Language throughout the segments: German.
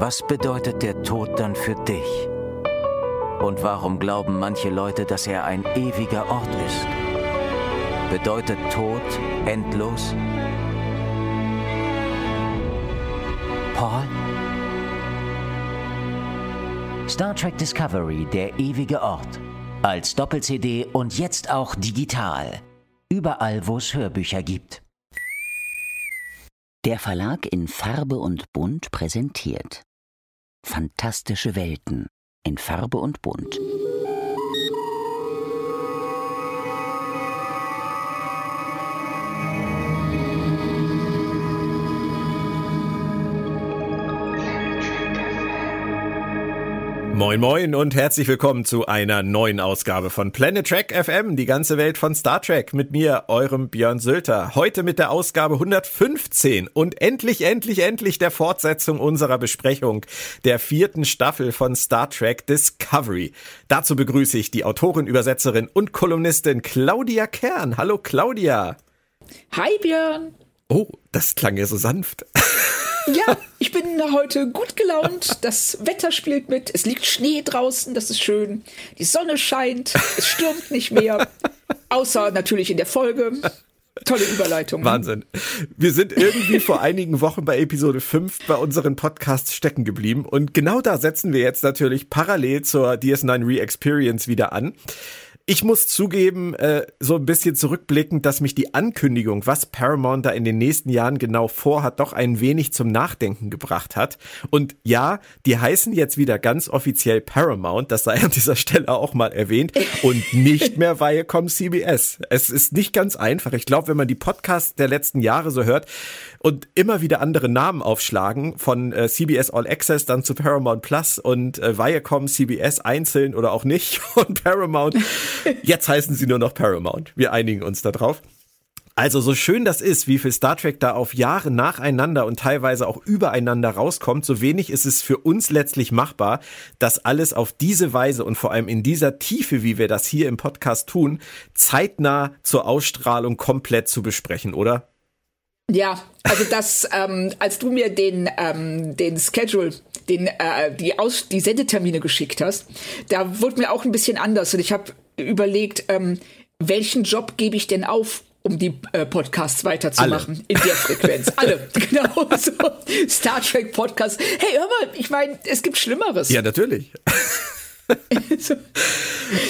Was bedeutet der Tod dann für dich? Und warum glauben manche Leute, dass er ein ewiger Ort ist? Bedeutet Tod endlos? Paul? Star Trek Discovery, der ewige Ort. Als Doppel-CD und jetzt auch digital. Überall, wo es Hörbücher gibt. Der Verlag in Farbe und Bunt präsentiert Fantastische Welten in Farbe und Bunt. Moin moin und herzlich willkommen zu einer neuen Ausgabe von Planet Trek FM, die ganze Welt von Star Trek mit mir, eurem Björn Sülter. Heute mit der Ausgabe 115 und endlich, endlich, endlich der Fortsetzung unserer Besprechung der vierten Staffel von Star Trek Discovery. Dazu begrüße ich die Autorin, Übersetzerin und Kolumnistin Claudia Kern. Hallo Claudia. Hi Björn. Oh, das klang ja so sanft. Ja, ich bin heute gut gelaunt. Das Wetter spielt mit. Es liegt Schnee draußen, das ist schön. Die Sonne scheint. Es stürmt nicht mehr. Außer natürlich in der Folge. Tolle Überleitung. Wahnsinn. Wir sind irgendwie vor einigen Wochen bei Episode 5 bei unseren Podcasts stecken geblieben. Und genau da setzen wir jetzt natürlich parallel zur DS9 Re-Experience wieder an. Ich muss zugeben, äh, so ein bisschen zurückblickend, dass mich die Ankündigung, was Paramount da in den nächsten Jahren genau vorhat, doch ein wenig zum Nachdenken gebracht hat. Und ja, die heißen jetzt wieder ganz offiziell Paramount, das sei an dieser Stelle auch mal erwähnt, und nicht mehr Viacom CBS. Es ist nicht ganz einfach. Ich glaube, wenn man die Podcasts der letzten Jahre so hört und immer wieder andere Namen aufschlagen, von äh, CBS All Access dann zu Paramount Plus und äh, Viacom CBS einzeln oder auch nicht und Paramount Jetzt heißen sie nur noch Paramount. Wir einigen uns darauf. Also so schön das ist, wie viel Star Trek da auf Jahre nacheinander und teilweise auch übereinander rauskommt, so wenig ist es für uns letztlich machbar, das alles auf diese Weise und vor allem in dieser Tiefe, wie wir das hier im Podcast tun, zeitnah zur Ausstrahlung komplett zu besprechen, oder? Ja, also das, ähm, als du mir den, ähm, den Schedule, den, äh, die, Aus die Sendetermine geschickt hast, da wurde mir auch ein bisschen anders und ich habe überlegt, ähm, welchen Job gebe ich denn auf, um die äh, Podcasts weiterzumachen Alle. in der Frequenz. Alle, genau so. Star Trek Podcast. Hey, hör mal, ich meine, es gibt Schlimmeres. Ja, natürlich.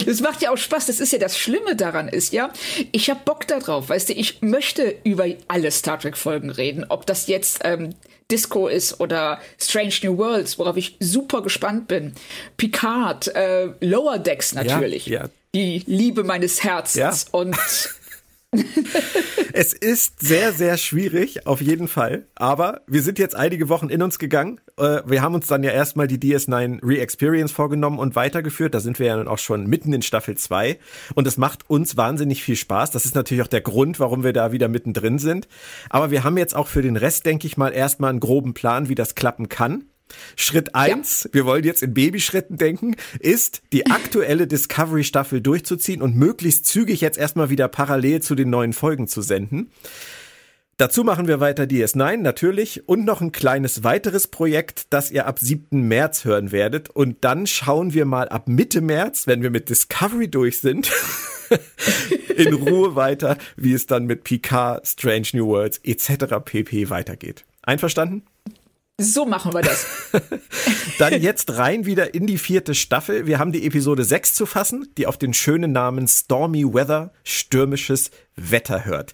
das macht ja auch Spaß. Das ist ja das Schlimme daran ist, ja. Ich habe Bock darauf, weißt du. Ich möchte über alle Star Trek Folgen reden, ob das jetzt ähm, Disco ist oder Strange New Worlds, worauf ich super gespannt bin. Picard, äh, Lower Decks natürlich. Ja, ja. Die Liebe meines Herzens. Ja. Und es ist sehr, sehr schwierig, auf jeden Fall. Aber wir sind jetzt einige Wochen in uns gegangen. Äh, wir haben uns dann ja erstmal die DS9 Re-Experience vorgenommen und weitergeführt. Da sind wir ja dann auch schon mitten in Staffel 2. Und es macht uns wahnsinnig viel Spaß. Das ist natürlich auch der Grund, warum wir da wieder mittendrin sind. Aber wir haben jetzt auch für den Rest, denke ich mal, erstmal einen groben Plan, wie das klappen kann. Schritt eins, ja. wir wollen jetzt in Babyschritten denken, ist die aktuelle Discovery Staffel durchzuziehen und möglichst zügig jetzt erstmal wieder parallel zu den neuen Folgen zu senden. Dazu machen wir weiter DS9 natürlich und noch ein kleines weiteres Projekt, das ihr ab 7. März hören werdet. Und dann schauen wir mal ab Mitte März, wenn wir mit Discovery durch sind, in Ruhe weiter, wie es dann mit Picard, Strange New Worlds etc. pp weitergeht. Einverstanden? So machen wir das. Dann jetzt rein wieder in die vierte Staffel. Wir haben die Episode 6 zu fassen, die auf den schönen Namen Stormy Weather, stürmisches Wetter hört.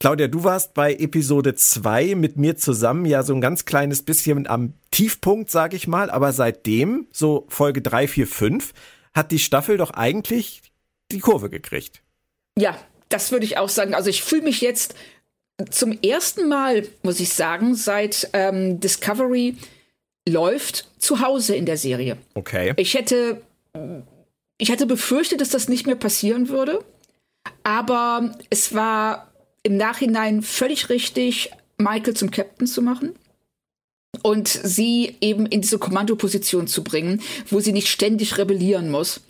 Claudia, du warst bei Episode 2 mit mir zusammen ja so ein ganz kleines bisschen am Tiefpunkt, sag ich mal, aber seitdem, so Folge 3, 4, 5, hat die Staffel doch eigentlich die Kurve gekriegt. Ja, das würde ich auch sagen. Also ich fühle mich jetzt zum ersten Mal, muss ich sagen, seit ähm, Discovery läuft zu Hause in der Serie. Okay. Ich hätte, ich hätte befürchtet, dass das nicht mehr passieren würde. Aber es war im Nachhinein völlig richtig, Michael zum Captain zu machen und sie eben in diese Kommandoposition zu bringen, wo sie nicht ständig rebellieren muss.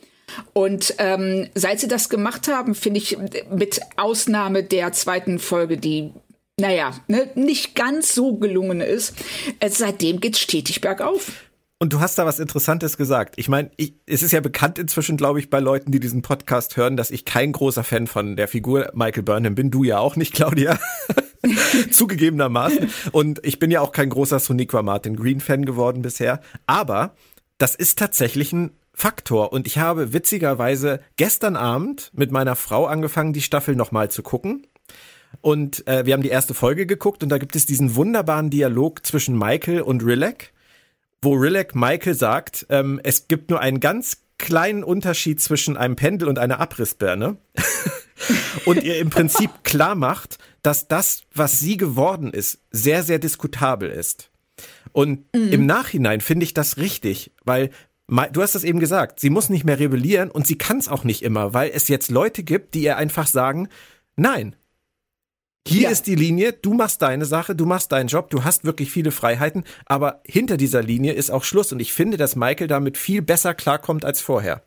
Und ähm, seit sie das gemacht haben, finde ich, mit Ausnahme der zweiten Folge, die naja, ne, nicht ganz so gelungen ist. Seitdem geht's stetig bergauf. Und du hast da was Interessantes gesagt. Ich meine, es ist ja bekannt inzwischen, glaube ich, bei Leuten, die diesen Podcast hören, dass ich kein großer Fan von der Figur Michael Burnham bin. Du ja auch nicht, Claudia. Zugegebenermaßen. Und ich bin ja auch kein großer Soniqua Martin Green Fan geworden bisher. Aber das ist tatsächlich ein Faktor. Und ich habe witzigerweise gestern Abend mit meiner Frau angefangen, die Staffel nochmal zu gucken. Und äh, wir haben die erste Folge geguckt und da gibt es diesen wunderbaren Dialog zwischen Michael und Rilek wo Rilek Michael sagt, ähm, es gibt nur einen ganz kleinen Unterschied zwischen einem Pendel und einer Abrissbirne. und ihr im Prinzip klar macht, dass das, was sie geworden ist, sehr, sehr diskutabel ist. Und mhm. im Nachhinein finde ich das richtig, weil du hast das eben gesagt, sie muss nicht mehr rebellieren und sie kann es auch nicht immer, weil es jetzt Leute gibt, die ihr einfach sagen, nein, hier ja. ist die Linie, du machst deine Sache, du machst deinen Job, du hast wirklich viele Freiheiten, aber hinter dieser Linie ist auch Schluss und ich finde, dass Michael damit viel besser klarkommt als vorher.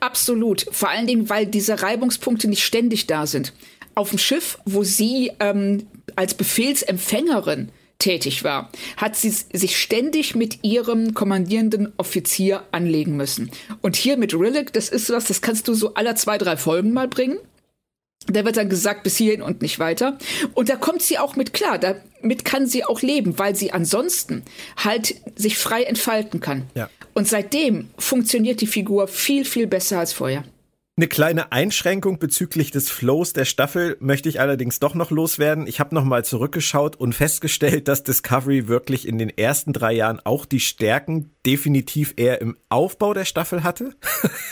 Absolut, vor allen Dingen, weil diese Reibungspunkte nicht ständig da sind. Auf dem Schiff, wo sie ähm, als Befehlsempfängerin tätig war, hat sie sich ständig mit ihrem kommandierenden Offizier anlegen müssen. Und hier mit Rillick, das ist was, das kannst du so aller zwei, drei Folgen mal bringen. Da wird dann gesagt, bis hierhin und nicht weiter. Und da kommt sie auch mit klar. Damit kann sie auch leben, weil sie ansonsten halt sich frei entfalten kann. Ja. Und seitdem funktioniert die Figur viel, viel besser als vorher. Eine kleine Einschränkung bezüglich des Flows der Staffel möchte ich allerdings doch noch loswerden. Ich habe noch mal zurückgeschaut und festgestellt, dass Discovery wirklich in den ersten drei Jahren auch die Stärken definitiv eher im Aufbau der Staffel hatte,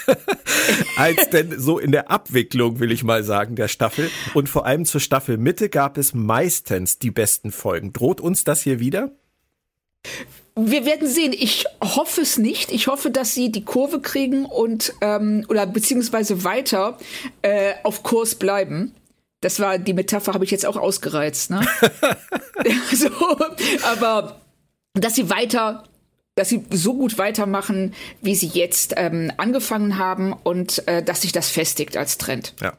als denn so in der Abwicklung, will ich mal sagen, der Staffel. Und vor allem zur Staffelmitte gab es meistens die besten Folgen. Droht uns das hier wieder? Wir werden sehen. Ich hoffe es nicht. Ich hoffe, dass sie die Kurve kriegen und ähm, oder beziehungsweise weiter äh, auf Kurs bleiben. Das war die Metapher, habe ich jetzt auch ausgereizt. Ne? so, aber dass sie weiter, dass sie so gut weitermachen, wie sie jetzt ähm, angefangen haben und äh, dass sich das festigt als Trend. Ja.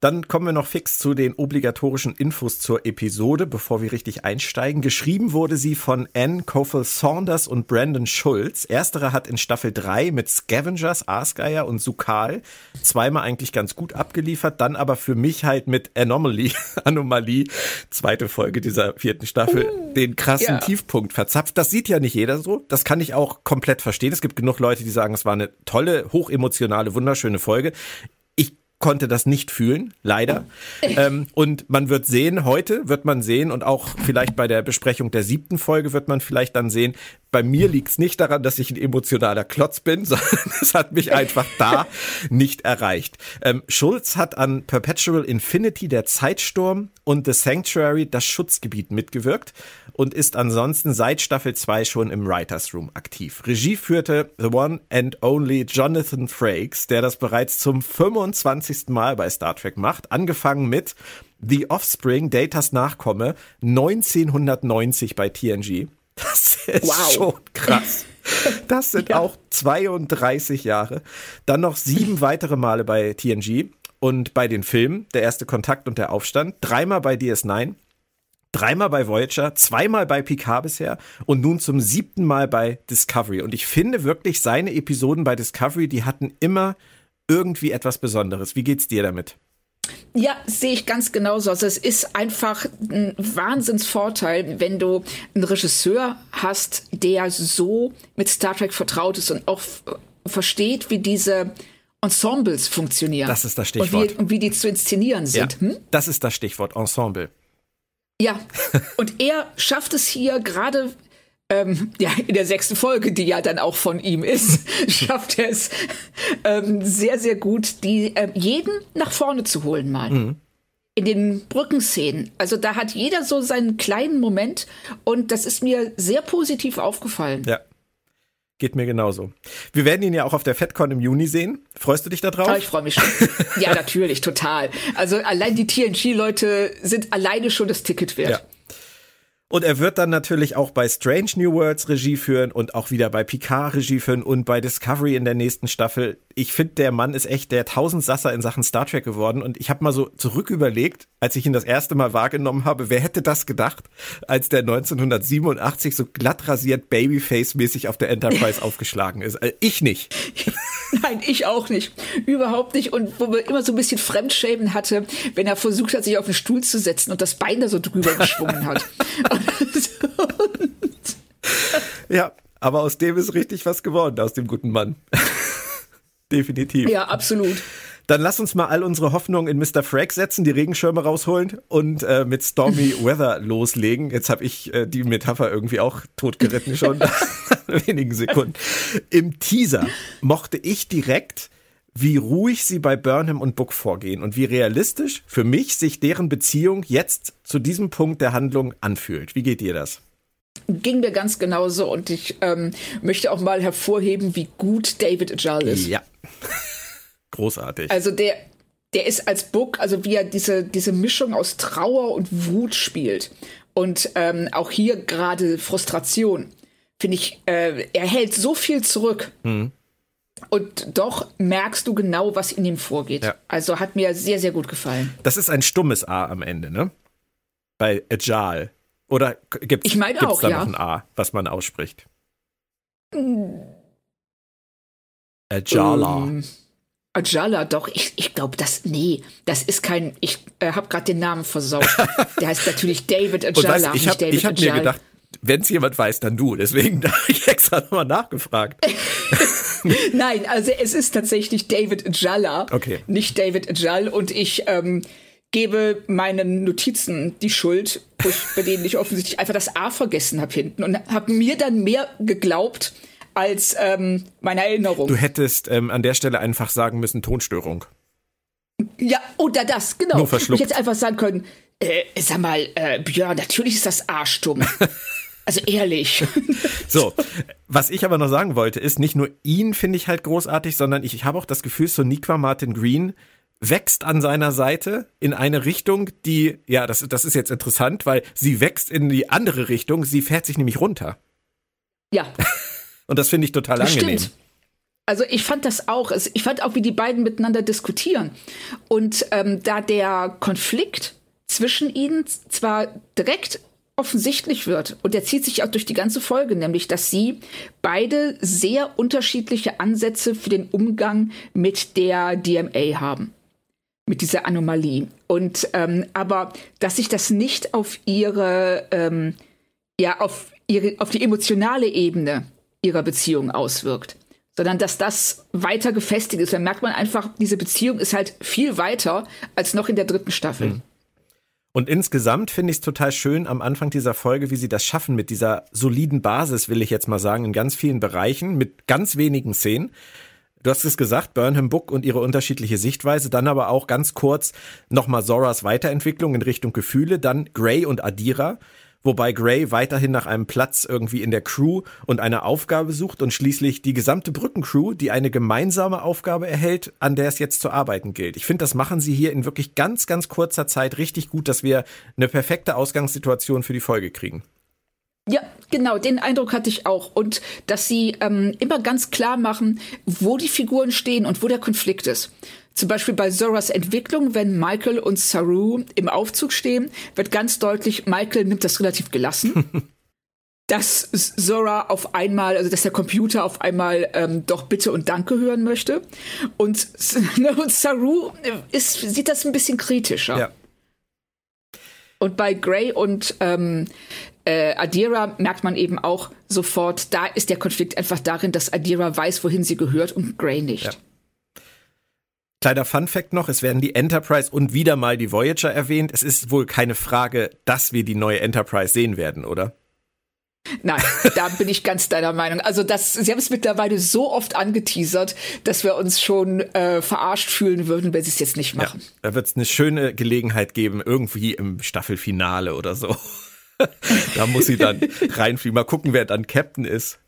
Dann kommen wir noch fix zu den obligatorischen Infos zur Episode, bevor wir richtig einsteigen. Geschrieben wurde sie von Anne Coffel Saunders und Brandon Schulz. Ersterer hat in Staffel 3 mit Scavengers, Aasgeier und Sukal zweimal eigentlich ganz gut abgeliefert, dann aber für mich halt mit Anomaly, Anomalie, zweite Folge dieser vierten Staffel, uh, den krassen yeah. Tiefpunkt verzapft. Das sieht ja nicht jeder so. Das kann ich auch komplett verstehen. Es gibt genug Leute, die sagen, es war eine tolle, hochemotionale, wunderschöne Folge konnte das nicht fühlen, leider. ähm, und man wird sehen, heute wird man sehen und auch vielleicht bei der Besprechung der siebten Folge wird man vielleicht dann sehen, bei mir liegt es nicht daran, dass ich ein emotionaler Klotz bin, sondern es hat mich einfach da nicht erreicht. Ähm, Schulz hat an Perpetual Infinity, der Zeitsturm und The Sanctuary, das Schutzgebiet mitgewirkt und ist ansonsten seit Staffel 2 schon im Writers Room aktiv. Regie führte The One and Only Jonathan Frakes, der das bereits zum 25. Mal bei Star Trek macht, angefangen mit The Offspring, Datas Nachkomme, 1990 bei TNG. Das ist wow. schon krass. Das sind ja. auch 32 Jahre. Dann noch sieben weitere Male bei TNG und bei den Filmen, der erste Kontakt und der Aufstand, dreimal bei DS9, dreimal bei Voyager, zweimal bei Picard bisher und nun zum siebten Mal bei Discovery. Und ich finde wirklich, seine Episoden bei Discovery, die hatten immer irgendwie etwas Besonderes. Wie geht's dir damit? Ja, sehe ich ganz genauso. Also es ist einfach ein Wahnsinnsvorteil, wenn du einen Regisseur hast, der so mit Star Trek vertraut ist und auch versteht, wie diese Ensembles funktionieren. Das ist das Stichwort. Und wie, und wie die zu inszenieren sind. Ja, hm? Das ist das Stichwort, Ensemble. Ja, und er schafft es hier gerade ähm, ja, in der sechsten Folge, die ja dann auch von ihm ist, schafft er es ähm, sehr, sehr gut, die ähm, jeden nach vorne zu holen mal. Mhm. In den Brückenszenen. Also da hat jeder so seinen kleinen Moment und das ist mir sehr positiv aufgefallen. Ja. Geht mir genauso. Wir werden ihn ja auch auf der FedCon im Juni sehen. Freust du dich da drauf? Oh, ich freue mich schon. ja, natürlich, total. Also allein die TNG-Leute sind alleine schon das Ticket wert. Ja. Und er wird dann natürlich auch bei Strange New Worlds Regie führen und auch wieder bei Picard Regie führen und bei Discovery in der nächsten Staffel. Ich finde, der Mann ist echt der Tausendsasser in Sachen Star Trek geworden. Und ich habe mal so zurück überlegt, als ich ihn das erste Mal wahrgenommen habe, wer hätte das gedacht, als der 1987 so glatt rasiert Babyface-mäßig auf der Enterprise aufgeschlagen ist. Also ich nicht. Nein, ich auch nicht. Überhaupt nicht. Und wo man immer so ein bisschen Fremdschämen hatte, wenn er versucht hat, sich auf den Stuhl zu setzen und das Bein da so drüber geschwungen hat. ja, aber aus dem ist richtig was geworden, aus dem guten Mann. Definitiv. Ja, absolut. Dann lass uns mal all unsere Hoffnungen in Mr. Frag setzen, die Regenschirme rausholen und äh, mit Stormy Weather loslegen. Jetzt habe ich äh, die Metapher irgendwie auch totgeritten schon nach wenigen Sekunden. Im Teaser mochte ich direkt, wie ruhig sie bei Burnham und Book vorgehen und wie realistisch für mich sich deren Beziehung jetzt zu diesem Punkt der Handlung anfühlt. Wie geht dir das? Ging mir ganz genauso und ich ähm, möchte auch mal hervorheben, wie gut David Ajal ist. Ja. Großartig. Also der, der ist als Book, also wie er diese, diese Mischung aus Trauer und Wut spielt. Und ähm, auch hier gerade Frustration. Finde ich, äh, er hält so viel zurück. Mhm. Und doch merkst du genau, was in ihm vorgeht. Ja. Also hat mir sehr, sehr gut gefallen. Das ist ein stummes A am Ende, ne? Bei Ajal. Oder gibt es da ja. noch ein A, was man ausspricht? Ajala. Um. Ajala, doch, ich, ich glaube, das, nee, das ist kein, ich äh, habe gerade den Namen versaut. Der heißt natürlich David Ajala. Weißt, ich habe hab mir gedacht, wenn es jemand weiß, dann du. Deswegen habe ich extra nochmal nachgefragt. Nein, also es ist tatsächlich David Ajala, okay. nicht David Ajal. Und ich ähm, gebe meinen Notizen die Schuld, bei denen ich offensichtlich einfach das A vergessen habe hinten und habe mir dann mehr geglaubt, als ähm, meine Erinnerung. Du hättest ähm, an der Stelle einfach sagen müssen, Tonstörung. Ja, oder das, genau. Nur verschluckt. Ich hätte einfach sagen können, äh, sag mal, äh, Björn, natürlich ist das arschdumm. Also ehrlich. So, was ich aber noch sagen wollte, ist nicht nur ihn finde ich halt großartig, sondern ich, ich habe auch das Gefühl, Soniqua Martin Green wächst an seiner Seite in eine Richtung, die, ja, das, das ist jetzt interessant, weil sie wächst in die andere Richtung, sie fährt sich nämlich runter. Ja. Und das finde ich total angenehm. Stimmt. Also ich fand das auch. Ich fand auch, wie die beiden miteinander diskutieren. Und ähm, da der Konflikt zwischen ihnen zwar direkt offensichtlich wird, und der zieht sich auch durch die ganze Folge, nämlich, dass sie beide sehr unterschiedliche Ansätze für den Umgang mit der DMA haben. Mit dieser Anomalie. Und ähm, aber dass sich das nicht auf ihre, ähm, ja, auf ihre, auf die emotionale Ebene ihrer Beziehung auswirkt, sondern dass das weiter gefestigt ist. Dann merkt man einfach, diese Beziehung ist halt viel weiter als noch in der dritten Staffel. Mhm. Und insgesamt finde ich es total schön am Anfang dieser Folge, wie sie das schaffen mit dieser soliden Basis, will ich jetzt mal sagen, in ganz vielen Bereichen, mit ganz wenigen Szenen. Du hast es gesagt, Burnham Book und ihre unterschiedliche Sichtweise, dann aber auch ganz kurz nochmal Zoras Weiterentwicklung in Richtung Gefühle, dann Gray und Adira wobei Gray weiterhin nach einem Platz irgendwie in der Crew und einer Aufgabe sucht und schließlich die gesamte Brückencrew, die eine gemeinsame Aufgabe erhält, an der es jetzt zu arbeiten gilt. Ich finde, das machen sie hier in wirklich ganz, ganz kurzer Zeit richtig gut, dass wir eine perfekte Ausgangssituation für die Folge kriegen. Ja, genau, den Eindruck hatte ich auch. Und dass sie ähm, immer ganz klar machen, wo die Figuren stehen und wo der Konflikt ist. Zum Beispiel bei Zoras Entwicklung, wenn Michael und Saru im Aufzug stehen, wird ganz deutlich, Michael nimmt das relativ gelassen. dass Zora auf einmal, also dass der Computer auf einmal ähm, doch Bitte und Danke hören möchte. Und, und Saru ist, sieht das ein bisschen kritischer. Ja. Und bei Gray und ähm, äh, Adira merkt man eben auch sofort, da ist der Konflikt einfach darin, dass Adira weiß, wohin sie gehört und Gray nicht. Ja. Kleiner Fun Fact noch, es werden die Enterprise und wieder mal die Voyager erwähnt. Es ist wohl keine Frage, dass wir die neue Enterprise sehen werden, oder? Nein, da bin ich ganz deiner Meinung. Also das, sie haben es mittlerweile so oft angeteasert, dass wir uns schon äh, verarscht fühlen würden, wenn sie es jetzt nicht machen. Ja, da wird es eine schöne Gelegenheit geben, irgendwie im Staffelfinale oder so. da muss sie dann reinfliegen. Mal gucken, wer dann Captain ist.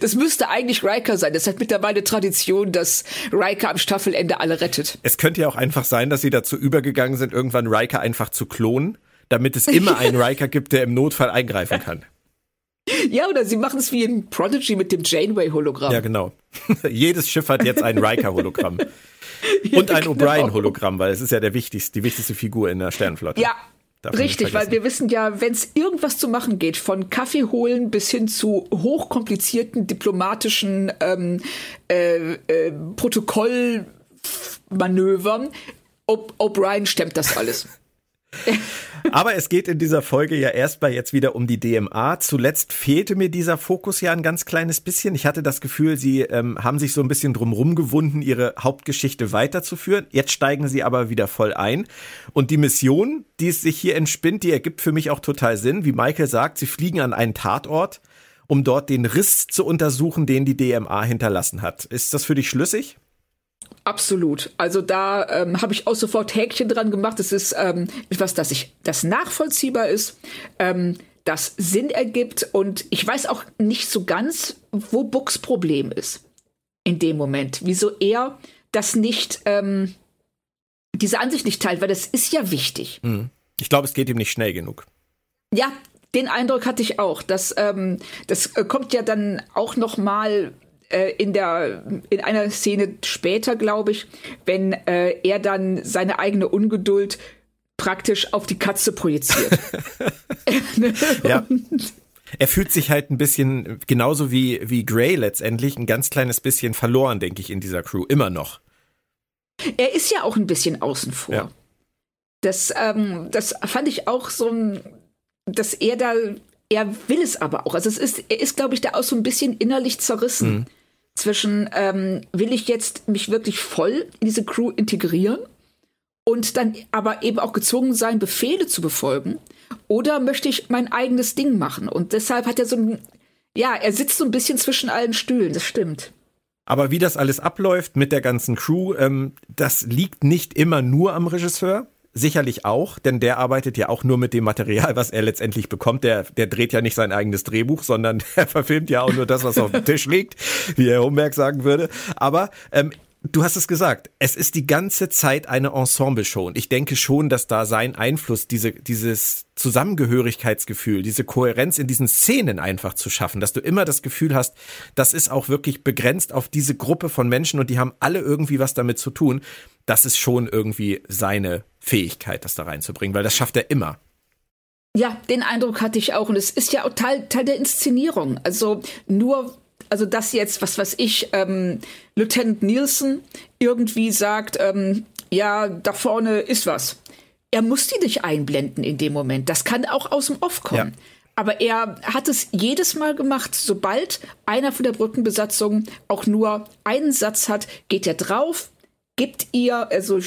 Das müsste eigentlich Riker sein. Das hat mittlerweile Tradition, dass Riker am Staffelende alle rettet. Es könnte ja auch einfach sein, dass sie dazu übergegangen sind, irgendwann Riker einfach zu klonen damit es immer einen Riker gibt, der im Notfall eingreifen kann. Ja, oder sie machen es wie in Prodigy mit dem Janeway-Hologramm. Ja, genau. Jedes Schiff hat jetzt ein Riker-Hologramm. Und ein genau. O'Brien-Hologramm, weil es ist ja der wichtigste, die wichtigste Figur in der Sternenflotte. Ja, richtig, weil wir wissen ja, wenn es irgendwas zu machen geht, von Kaffee holen bis hin zu hochkomplizierten diplomatischen ähm, äh, äh, Protokollmanövern, O'Brien stemmt das alles. Aber es geht in dieser Folge ja erstmal jetzt wieder um die DMA. Zuletzt fehlte mir dieser Fokus ja ein ganz kleines bisschen. Ich hatte das Gefühl, sie ähm, haben sich so ein bisschen drumrum gewunden, ihre Hauptgeschichte weiterzuführen. Jetzt steigen sie aber wieder voll ein. Und die Mission, die es sich hier entspinnt, die ergibt für mich auch total Sinn. Wie Michael sagt, sie fliegen an einen Tatort, um dort den Riss zu untersuchen, den die DMA hinterlassen hat. Ist das für dich schlüssig? Absolut. Also da ähm, habe ich auch sofort Häkchen dran gemacht. Es ist ähm, etwas, das ich, das nachvollziehbar ist, ähm, das Sinn ergibt und ich weiß auch nicht so ganz, wo Bucks Problem ist in dem Moment. Wieso er das nicht, ähm, diese Ansicht nicht teilt, weil das ist ja wichtig. Ich glaube, es geht ihm nicht schnell genug. Ja, den Eindruck hatte ich auch. Dass, ähm, das äh, kommt ja dann auch noch mal äh, in der in einer Szene später, glaube ich, wenn äh, er dann seine eigene Ungeduld praktisch auf die Katze projiziert. Ja. Er fühlt sich halt ein bisschen, genauso wie, wie Gray letztendlich, ein ganz kleines bisschen verloren, denke ich, in dieser Crew. Immer noch. Er ist ja auch ein bisschen außen vor. Ja. Das, ähm, das fand ich auch so, dass er da, er will es aber auch. Also es ist, er ist, glaube ich, da auch so ein bisschen innerlich zerrissen. Zwischen, ähm, will ich jetzt mich wirklich voll in diese Crew integrieren und dann aber eben auch gezwungen sein, Befehle zu befolgen? Oder möchte ich mein eigenes Ding machen? Und deshalb hat er so ein, ja, er sitzt so ein bisschen zwischen allen Stühlen, das stimmt. Aber wie das alles abläuft mit der ganzen Crew, ähm, das liegt nicht immer nur am Regisseur. Sicherlich auch, denn der arbeitet ja auch nur mit dem Material, was er letztendlich bekommt. Der, der dreht ja nicht sein eigenes Drehbuch, sondern der verfilmt ja auch nur das, was auf dem Tisch liegt, wie Herr Homberg sagen würde. Aber ähm, du hast es gesagt, es ist die ganze Zeit eine Ensemble-Show. Und ich denke schon, dass da sein Einfluss, diese, dieses Zusammengehörigkeitsgefühl, diese Kohärenz in diesen Szenen einfach zu schaffen, dass du immer das Gefühl hast, das ist auch wirklich begrenzt auf diese Gruppe von Menschen und die haben alle irgendwie was damit zu tun. Das ist schon irgendwie seine Fähigkeit, das da reinzubringen, weil das schafft er immer. Ja, den Eindruck hatte ich auch. Und es ist ja auch Teil, Teil der Inszenierung. Also nur, also dass jetzt, was weiß ich, ähm, Lieutenant Nielsen irgendwie sagt, ähm, ja, da vorne ist was. Er muss die nicht einblenden in dem Moment. Das kann auch aus dem Off kommen. Ja. Aber er hat es jedes Mal gemacht. Sobald einer von der Brückenbesatzung auch nur einen Satz hat, geht er drauf, gibt ihr, also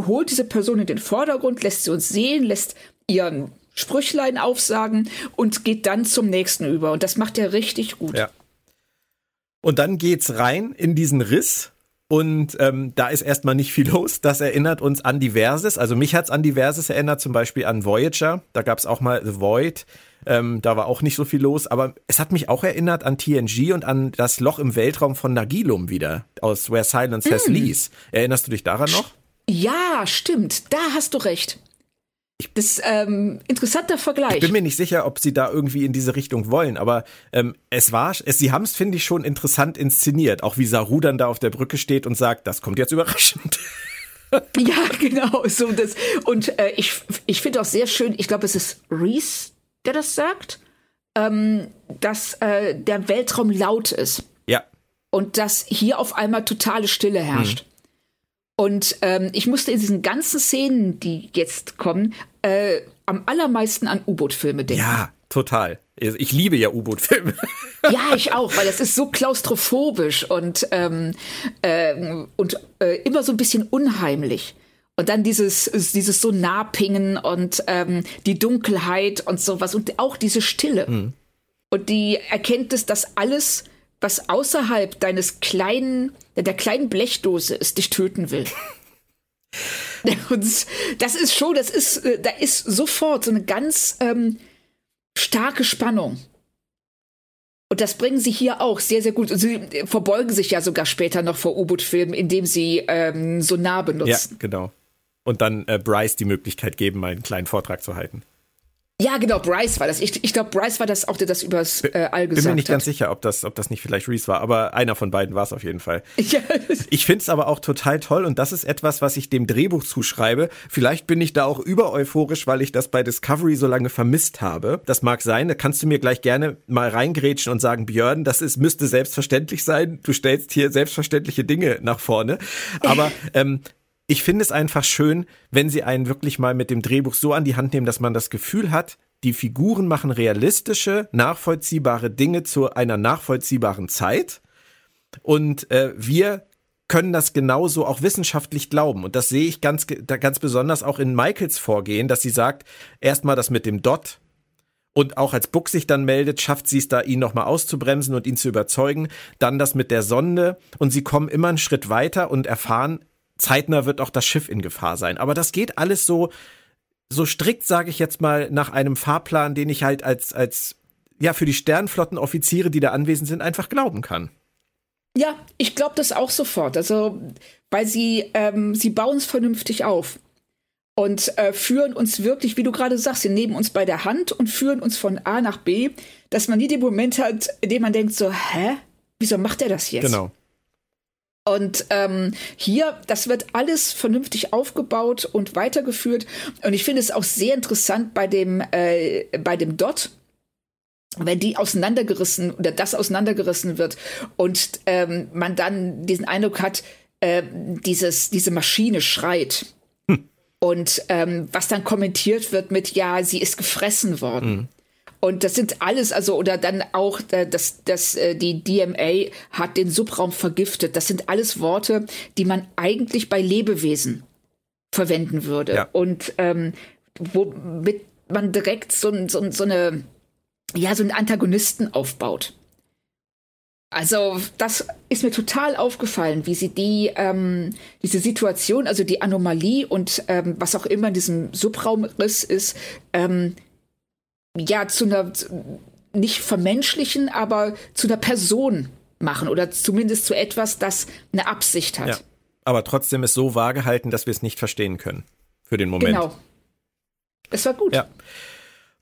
holt diese Person in den Vordergrund, lässt sie uns sehen, lässt ihren Sprüchlein aufsagen und geht dann zum nächsten über. Und das macht er richtig gut. Ja. Und dann geht's rein in diesen Riss. Und ähm, da ist erstmal nicht viel los. Das erinnert uns an Diverses. Also mich hat's an Diverses erinnert, zum Beispiel an Voyager. Da gab's auch mal The Void. Ähm, da war auch nicht so viel los. Aber es hat mich auch erinnert an TNG und an das Loch im Weltraum von Nagilum wieder. Aus Where Silence Has Lease. Erinnerst du dich daran noch? Ja, stimmt. Da hast du recht. Das ist ähm, interessanter Vergleich. Ich bin mir nicht sicher, ob sie da irgendwie in diese Richtung wollen, aber ähm, es war, es, sie haben es, finde ich, schon interessant inszeniert. Auch wie Saru dann da auf der Brücke steht und sagt, das kommt jetzt überraschend. Ja, genau. So das. Und äh, ich, ich finde auch sehr schön, ich glaube, es ist Reese, der das sagt, ähm, dass äh, der Weltraum laut ist Ja, und dass hier auf einmal totale Stille herrscht. Und ähm, ich musste in diesen ganzen Szenen, die jetzt kommen, äh, am allermeisten an U-Boot-Filme denken. ja, total. Ich liebe ja U-Boot-Filme. Ja, ich auch, weil das ist so klaustrophobisch und, ähm, ähm, und äh, immer so ein bisschen unheimlich. Und dann dieses, dieses so Nahpingen und ähm, die Dunkelheit und sowas und auch diese Stille. Und die Erkenntnis, dass alles, was außerhalb deines kleinen, der kleinen Blechdose ist, dich töten will. Und das ist schon, das ist, äh, da ist sofort so eine ganz ähm, starke Spannung. Und das bringen sie hier auch sehr, sehr gut. Und sie verbeugen sich ja sogar später noch vor U-Boot-Filmen, indem sie ähm, Sonar ja, benutzen. genau. Und dann äh, Bryce die Möglichkeit geben, mal einen kleinen Vortrag zu halten. Ja, genau, Bryce war das. Ich, ich glaube, Bryce war das auch, der das übers äh, All gesagt hat. Bin mir nicht hat. ganz sicher, ob das, ob das nicht vielleicht Reese war, aber einer von beiden war es auf jeden Fall. Ja. Ich finde es aber auch total toll und das ist etwas, was ich dem Drehbuch zuschreibe. Vielleicht bin ich da auch über euphorisch, weil ich das bei Discovery so lange vermisst habe. Das mag sein, da kannst du mir gleich gerne mal reingrätschen und sagen, Björn, das ist, müsste selbstverständlich sein. Du stellst hier selbstverständliche Dinge nach vorne. Aber ähm, ich finde es einfach schön, wenn sie einen wirklich mal mit dem Drehbuch so an die Hand nehmen, dass man das Gefühl hat, die Figuren machen realistische, nachvollziehbare Dinge zu einer nachvollziehbaren Zeit. Und äh, wir können das genauso auch wissenschaftlich glauben. Und das sehe ich ganz, ganz besonders auch in Michaels Vorgehen, dass sie sagt, erstmal das mit dem Dot. Und auch als Buck sich dann meldet, schafft sie es da, ihn nochmal auszubremsen und ihn zu überzeugen. Dann das mit der Sonde. Und sie kommen immer einen Schritt weiter und erfahren, zeitnah wird auch das Schiff in Gefahr sein. Aber das geht alles so, so strikt, sage ich jetzt mal, nach einem Fahrplan, den ich halt als, als, ja, für die Sternflottenoffiziere, die da anwesend sind, einfach glauben kann. Ja, ich glaube das auch sofort. Also, weil sie, ähm, sie bauen es vernünftig auf und äh, führen uns wirklich, wie du gerade sagst, sie nehmen uns bei der Hand und führen uns von A nach B, dass man nie den Moment hat, in dem man denkt so, hä? Wieso macht er das jetzt? Genau. Und ähm, hier, das wird alles vernünftig aufgebaut und weitergeführt. Und ich finde es auch sehr interessant bei dem, äh, bei dem Dot, wenn die auseinandergerissen oder das auseinandergerissen wird und ähm, man dann diesen Eindruck hat, äh, dieses, diese Maschine schreit. Hm. Und ähm, was dann kommentiert wird mit, ja, sie ist gefressen worden. Hm. Und das sind alles, also, oder dann auch, äh, dass das, äh, die DMA hat den Subraum vergiftet. Das sind alles Worte, die man eigentlich bei Lebewesen verwenden würde. Ja. Und ähm, womit man direkt so, so, so eine, ja, so einen Antagonisten aufbaut. Also das ist mir total aufgefallen, wie sie die ähm, diese Situation, also die Anomalie und ähm, was auch immer in diesem Subraumriss ist, ähm, ja, zu einer, nicht vermenschlichen, aber zu einer Person machen oder zumindest zu etwas, das eine Absicht hat. Ja, aber trotzdem ist so vage gehalten, dass wir es nicht verstehen können. Für den Moment. Genau. Es war gut. Ja.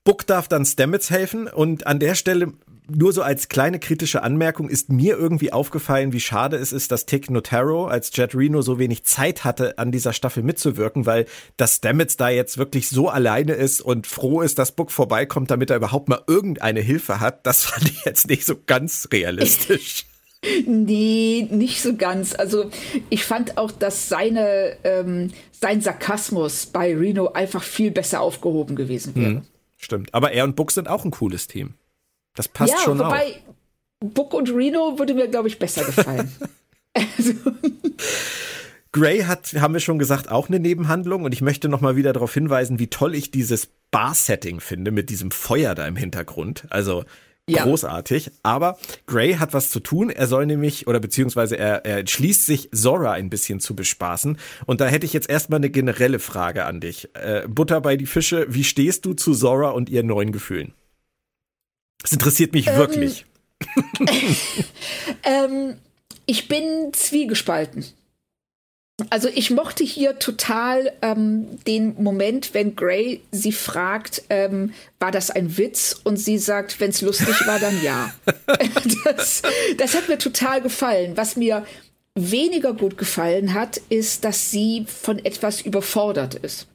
Book darf dann Stamets helfen und an der Stelle nur so als kleine kritische Anmerkung ist mir irgendwie aufgefallen, wie schade es ist, dass Tick Notaro als Jet Reno so wenig Zeit hatte, an dieser Staffel mitzuwirken, weil das Stamets da jetzt wirklich so alleine ist und froh ist, dass Book vorbeikommt, damit er überhaupt mal irgendeine Hilfe hat. Das fand ich jetzt nicht so ganz realistisch. Nee, nicht so ganz. Also ich fand auch, dass seine, ähm, sein Sarkasmus bei Reno einfach viel besser aufgehoben gewesen wäre. Hm, stimmt. Aber er und Book sind auch ein cooles Team. Das passt ja, schon wobei auch. Book und Reno würde mir, glaube ich, besser gefallen. also. Gray hat, haben wir schon gesagt, auch eine Nebenhandlung und ich möchte noch mal wieder darauf hinweisen, wie toll ich dieses Bar-Setting finde mit diesem Feuer da im Hintergrund. Also ja. großartig. Aber Gray hat was zu tun. Er soll nämlich, oder beziehungsweise er, er entschließt sich, Zora ein bisschen zu bespaßen. Und da hätte ich jetzt erstmal eine generelle Frage an dich. Äh, Butter bei die Fische, wie stehst du zu Zora und ihren neuen Gefühlen? Das interessiert mich ähm, wirklich. ähm, ich bin zwiegespalten. Also ich mochte hier total ähm, den Moment, wenn Gray sie fragt, ähm, war das ein Witz? Und sie sagt, wenn es lustig war, dann ja. das, das hat mir total gefallen. Was mir weniger gut gefallen hat, ist, dass sie von etwas überfordert ist.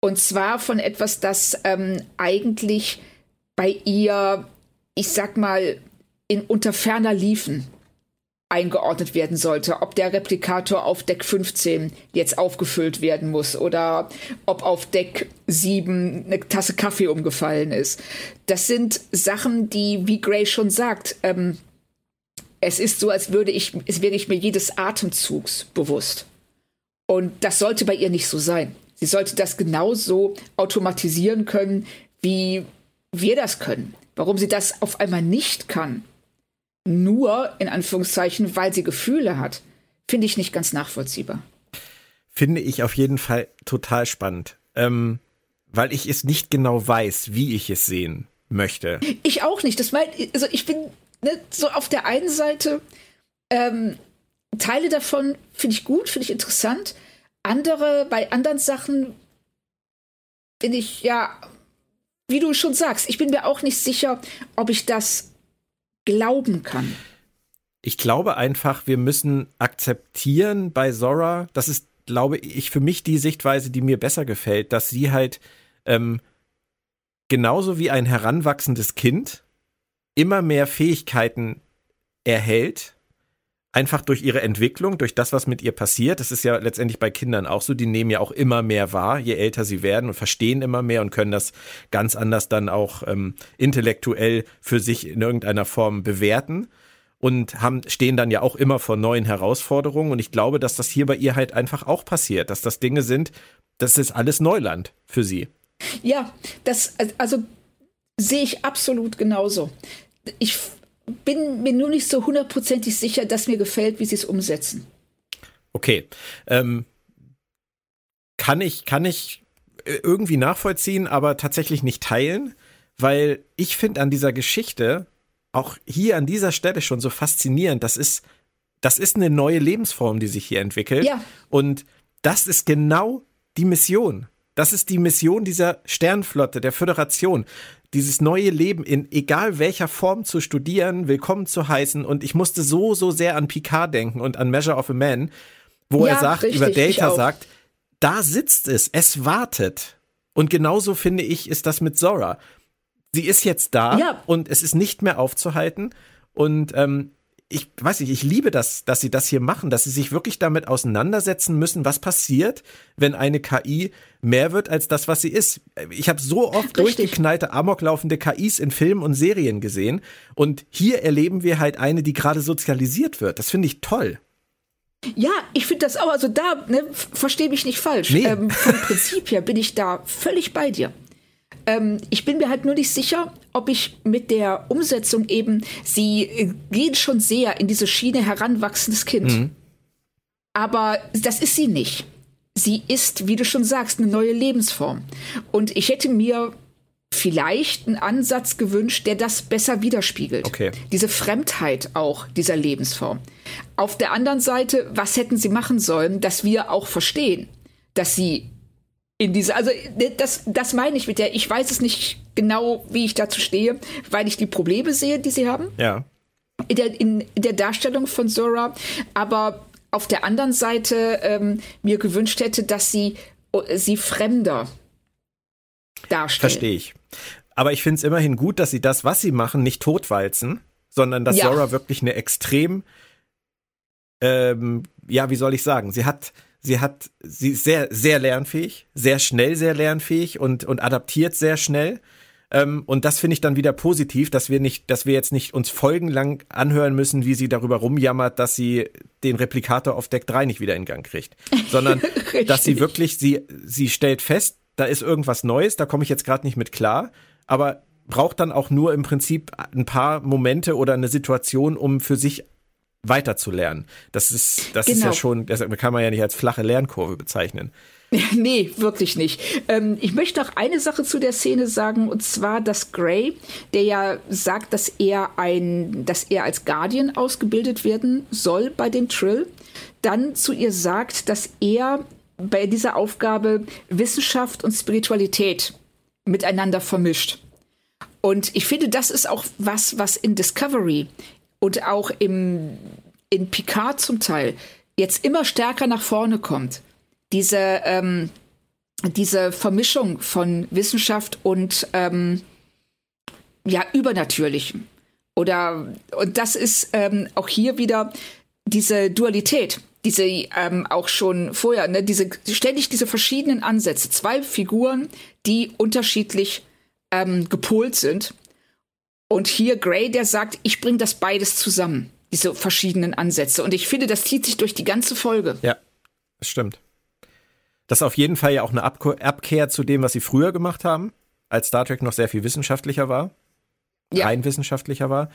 Und zwar von etwas, das ähm, eigentlich bei ihr, ich sag mal, in unter ferner Liefen eingeordnet werden sollte, ob der Replikator auf Deck 15 jetzt aufgefüllt werden muss oder ob auf Deck 7 eine Tasse Kaffee umgefallen ist. Das sind Sachen, die, wie Gray schon sagt, ähm, es ist so, als würde ich, es wäre ich mir jedes Atemzugs bewusst. Und das sollte bei ihr nicht so sein. Sie sollte das genauso automatisieren können, wie wir das können. Warum sie das auf einmal nicht kann, nur in Anführungszeichen, weil sie Gefühle hat, finde ich nicht ganz nachvollziehbar. Finde ich auf jeden Fall total spannend, ähm, weil ich es nicht genau weiß, wie ich es sehen möchte. Ich auch nicht. Das mein, also ich bin ne, so auf der einen Seite ähm, Teile davon finde ich gut, finde ich interessant. Andere, bei anderen Sachen bin ich ja wie du schon sagst, ich bin mir auch nicht sicher, ob ich das glauben kann. Ich glaube einfach, wir müssen akzeptieren bei Zora, das ist, glaube ich, für mich die Sichtweise, die mir besser gefällt, dass sie halt ähm, genauso wie ein heranwachsendes Kind immer mehr Fähigkeiten erhält, einfach durch ihre Entwicklung, durch das, was mit ihr passiert. Das ist ja letztendlich bei Kindern auch so. Die nehmen ja auch immer mehr wahr, je älter sie werden und verstehen immer mehr und können das ganz anders dann auch ähm, intellektuell für sich in irgendeiner Form bewerten und haben, stehen dann ja auch immer vor neuen Herausforderungen. Und ich glaube, dass das hier bei ihr halt einfach auch passiert, dass das Dinge sind, das ist alles Neuland für sie. Ja, das, also sehe ich absolut genauso. Ich bin mir nur nicht so hundertprozentig sicher, dass mir gefällt, wie sie es umsetzen. Okay. Ähm, kann ich, kann ich äh, irgendwie nachvollziehen, aber tatsächlich nicht teilen, weil ich finde an dieser Geschichte auch hier an dieser Stelle schon so faszinierend. Das ist, das ist eine neue Lebensform, die sich hier entwickelt. Ja. Und das ist genau die Mission. Das ist die Mission dieser Sternflotte, der Föderation dieses neue Leben in egal welcher Form zu studieren, willkommen zu heißen. Und ich musste so, so sehr an Picard denken und an Measure of a Man, wo ja, er sagt, richtig, über Data sagt, da sitzt es, es wartet. Und genauso finde ich, ist das mit Zora. Sie ist jetzt da ja. und es ist nicht mehr aufzuhalten. Und ähm, ich weiß nicht, ich liebe das, dass sie das hier machen, dass sie sich wirklich damit auseinandersetzen müssen, was passiert, wenn eine KI mehr wird als das, was sie ist. Ich habe so oft Richtig. durchgeknallte, amoklaufende KIs in Filmen und Serien gesehen und hier erleben wir halt eine, die gerade sozialisiert wird. Das finde ich toll. Ja, ich finde das auch, also da, ne, verstehe mich nicht falsch. Nee. Ähm, vom Prinzip her bin ich da völlig bei dir. Ähm, ich bin mir halt nur nicht sicher, ob ich mit der Umsetzung eben, sie äh, geht schon sehr in diese Schiene heranwachsendes Kind. Mhm. Aber das ist sie nicht. Sie ist, wie du schon sagst, eine neue Lebensform. Und ich hätte mir vielleicht einen Ansatz gewünscht, der das besser widerspiegelt. Okay. Diese Fremdheit auch dieser Lebensform. Auf der anderen Seite, was hätten sie machen sollen, dass wir auch verstehen, dass sie in diese, also ne, das, das meine ich mit der, ich weiß es nicht genau, wie ich dazu stehe, weil ich die Probleme sehe, die sie haben. Ja. In der, in, der Darstellung von Zora, aber auf der anderen Seite ähm, mir gewünscht hätte, dass sie sie fremder darstellen. Verstehe ich. Aber ich finde es immerhin gut, dass sie das, was sie machen, nicht totwalzen, sondern dass ja. Zora wirklich eine extrem, ähm, ja, wie soll ich sagen, sie hat Sie hat, sie ist sehr, sehr lernfähig, sehr schnell sehr lernfähig und, und adaptiert sehr schnell. Ähm, und das finde ich dann wieder positiv, dass wir nicht, dass wir jetzt nicht uns folgenlang anhören müssen, wie sie darüber rumjammert, dass sie den Replikator auf Deck 3 nicht wieder in Gang kriegt. Sondern, dass sie wirklich, sie, sie stellt fest, da ist irgendwas Neues, da komme ich jetzt gerade nicht mit klar, aber braucht dann auch nur im Prinzip ein paar Momente oder eine Situation, um für sich weiterzulernen. Das ist, das genau. ist ja genau. schon, das kann man ja nicht als flache Lernkurve bezeichnen. Nee, wirklich nicht. Ähm, ich möchte noch eine Sache zu der Szene sagen, und zwar, dass Gray, der ja sagt, dass er ein, dass er als Guardian ausgebildet werden soll bei den Trill, dann zu ihr sagt, dass er bei dieser Aufgabe Wissenschaft und Spiritualität miteinander vermischt. Und ich finde, das ist auch was, was in Discovery und auch im, in Picard zum Teil jetzt immer stärker nach vorne kommt. Diese, ähm, diese Vermischung von Wissenschaft und ähm, ja, Übernatürlichem. Oder und das ist ähm, auch hier wieder diese Dualität, diese ähm, auch schon vorher, ne, diese ständig diese verschiedenen Ansätze, zwei Figuren, die unterschiedlich ähm, gepolt sind und hier Gray, der sagt, ich bringe das beides zusammen, diese verschiedenen Ansätze. Und ich finde, das zieht sich durch die ganze Folge. Ja, das stimmt. Das ist auf jeden Fall ja auch eine Abkehr zu dem, was sie früher gemacht haben, als Star Trek noch sehr viel wissenschaftlicher war. Ja. Rein wissenschaftlicher war.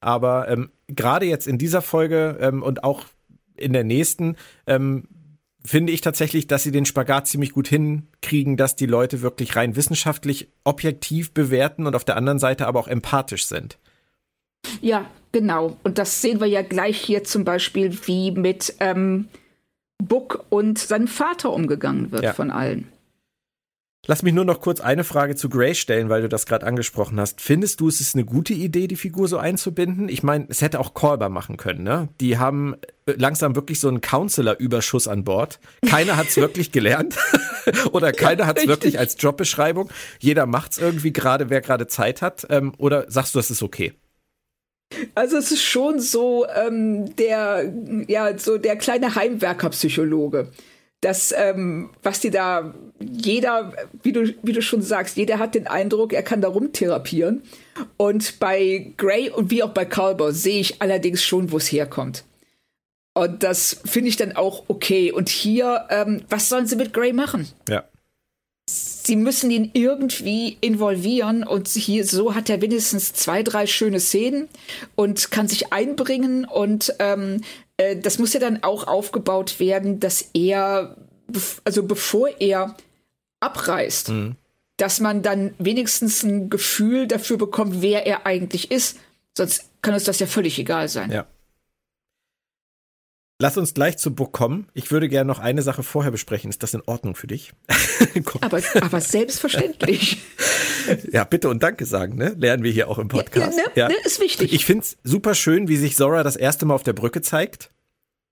Aber ähm, gerade jetzt in dieser Folge ähm, und auch in der nächsten ähm, finde ich tatsächlich, dass sie den Spagat ziemlich gut hinkriegen, dass die Leute wirklich rein wissenschaftlich objektiv bewerten und auf der anderen Seite aber auch empathisch sind. Ja, genau. Und das sehen wir ja gleich hier zum Beispiel, wie mit ähm, Buck und seinem Vater umgegangen wird ja. von allen. Lass mich nur noch kurz eine Frage zu Grey stellen, weil du das gerade angesprochen hast. Findest du, es ist eine gute Idee, die Figur so einzubinden? Ich meine, es hätte auch Kolber machen können, ne? Die haben äh, langsam wirklich so einen Counselor-Überschuss an Bord. Keiner hat es wirklich gelernt oder keiner hat es wirklich als Jobbeschreibung. Jeder macht es irgendwie gerade, wer gerade Zeit hat. Ähm, oder sagst du, das ist okay? Also es ist schon so ähm, der, ja, so der kleine Heimwerkerpsychologe das, ähm, was die da, jeder, wie du, wie du schon sagst, jeder hat den Eindruck, er kann da rumtherapieren. Und bei Gray und wie auch bei Calber sehe ich allerdings schon, wo es herkommt. Und das finde ich dann auch okay. Und hier, ähm, was sollen sie mit Gray machen? Ja. Sie müssen ihn irgendwie involvieren und hier so hat er wenigstens zwei, drei schöne Szenen und kann sich einbringen und ähm, äh, das muss ja dann auch aufgebaut werden, dass er, also bevor er abreist, mhm. dass man dann wenigstens ein Gefühl dafür bekommt, wer er eigentlich ist. Sonst kann uns das ja völlig egal sein. Ja. Lass uns gleich zu Book kommen. Ich würde gerne noch eine Sache vorher besprechen. Ist das in Ordnung für dich? aber, aber selbstverständlich. ja, bitte und danke sagen, ne? Lernen wir hier auch im Podcast. Ja, ne, ja. Ne, ist wichtig. Ich finde es super schön, wie sich Zora das erste Mal auf der Brücke zeigt.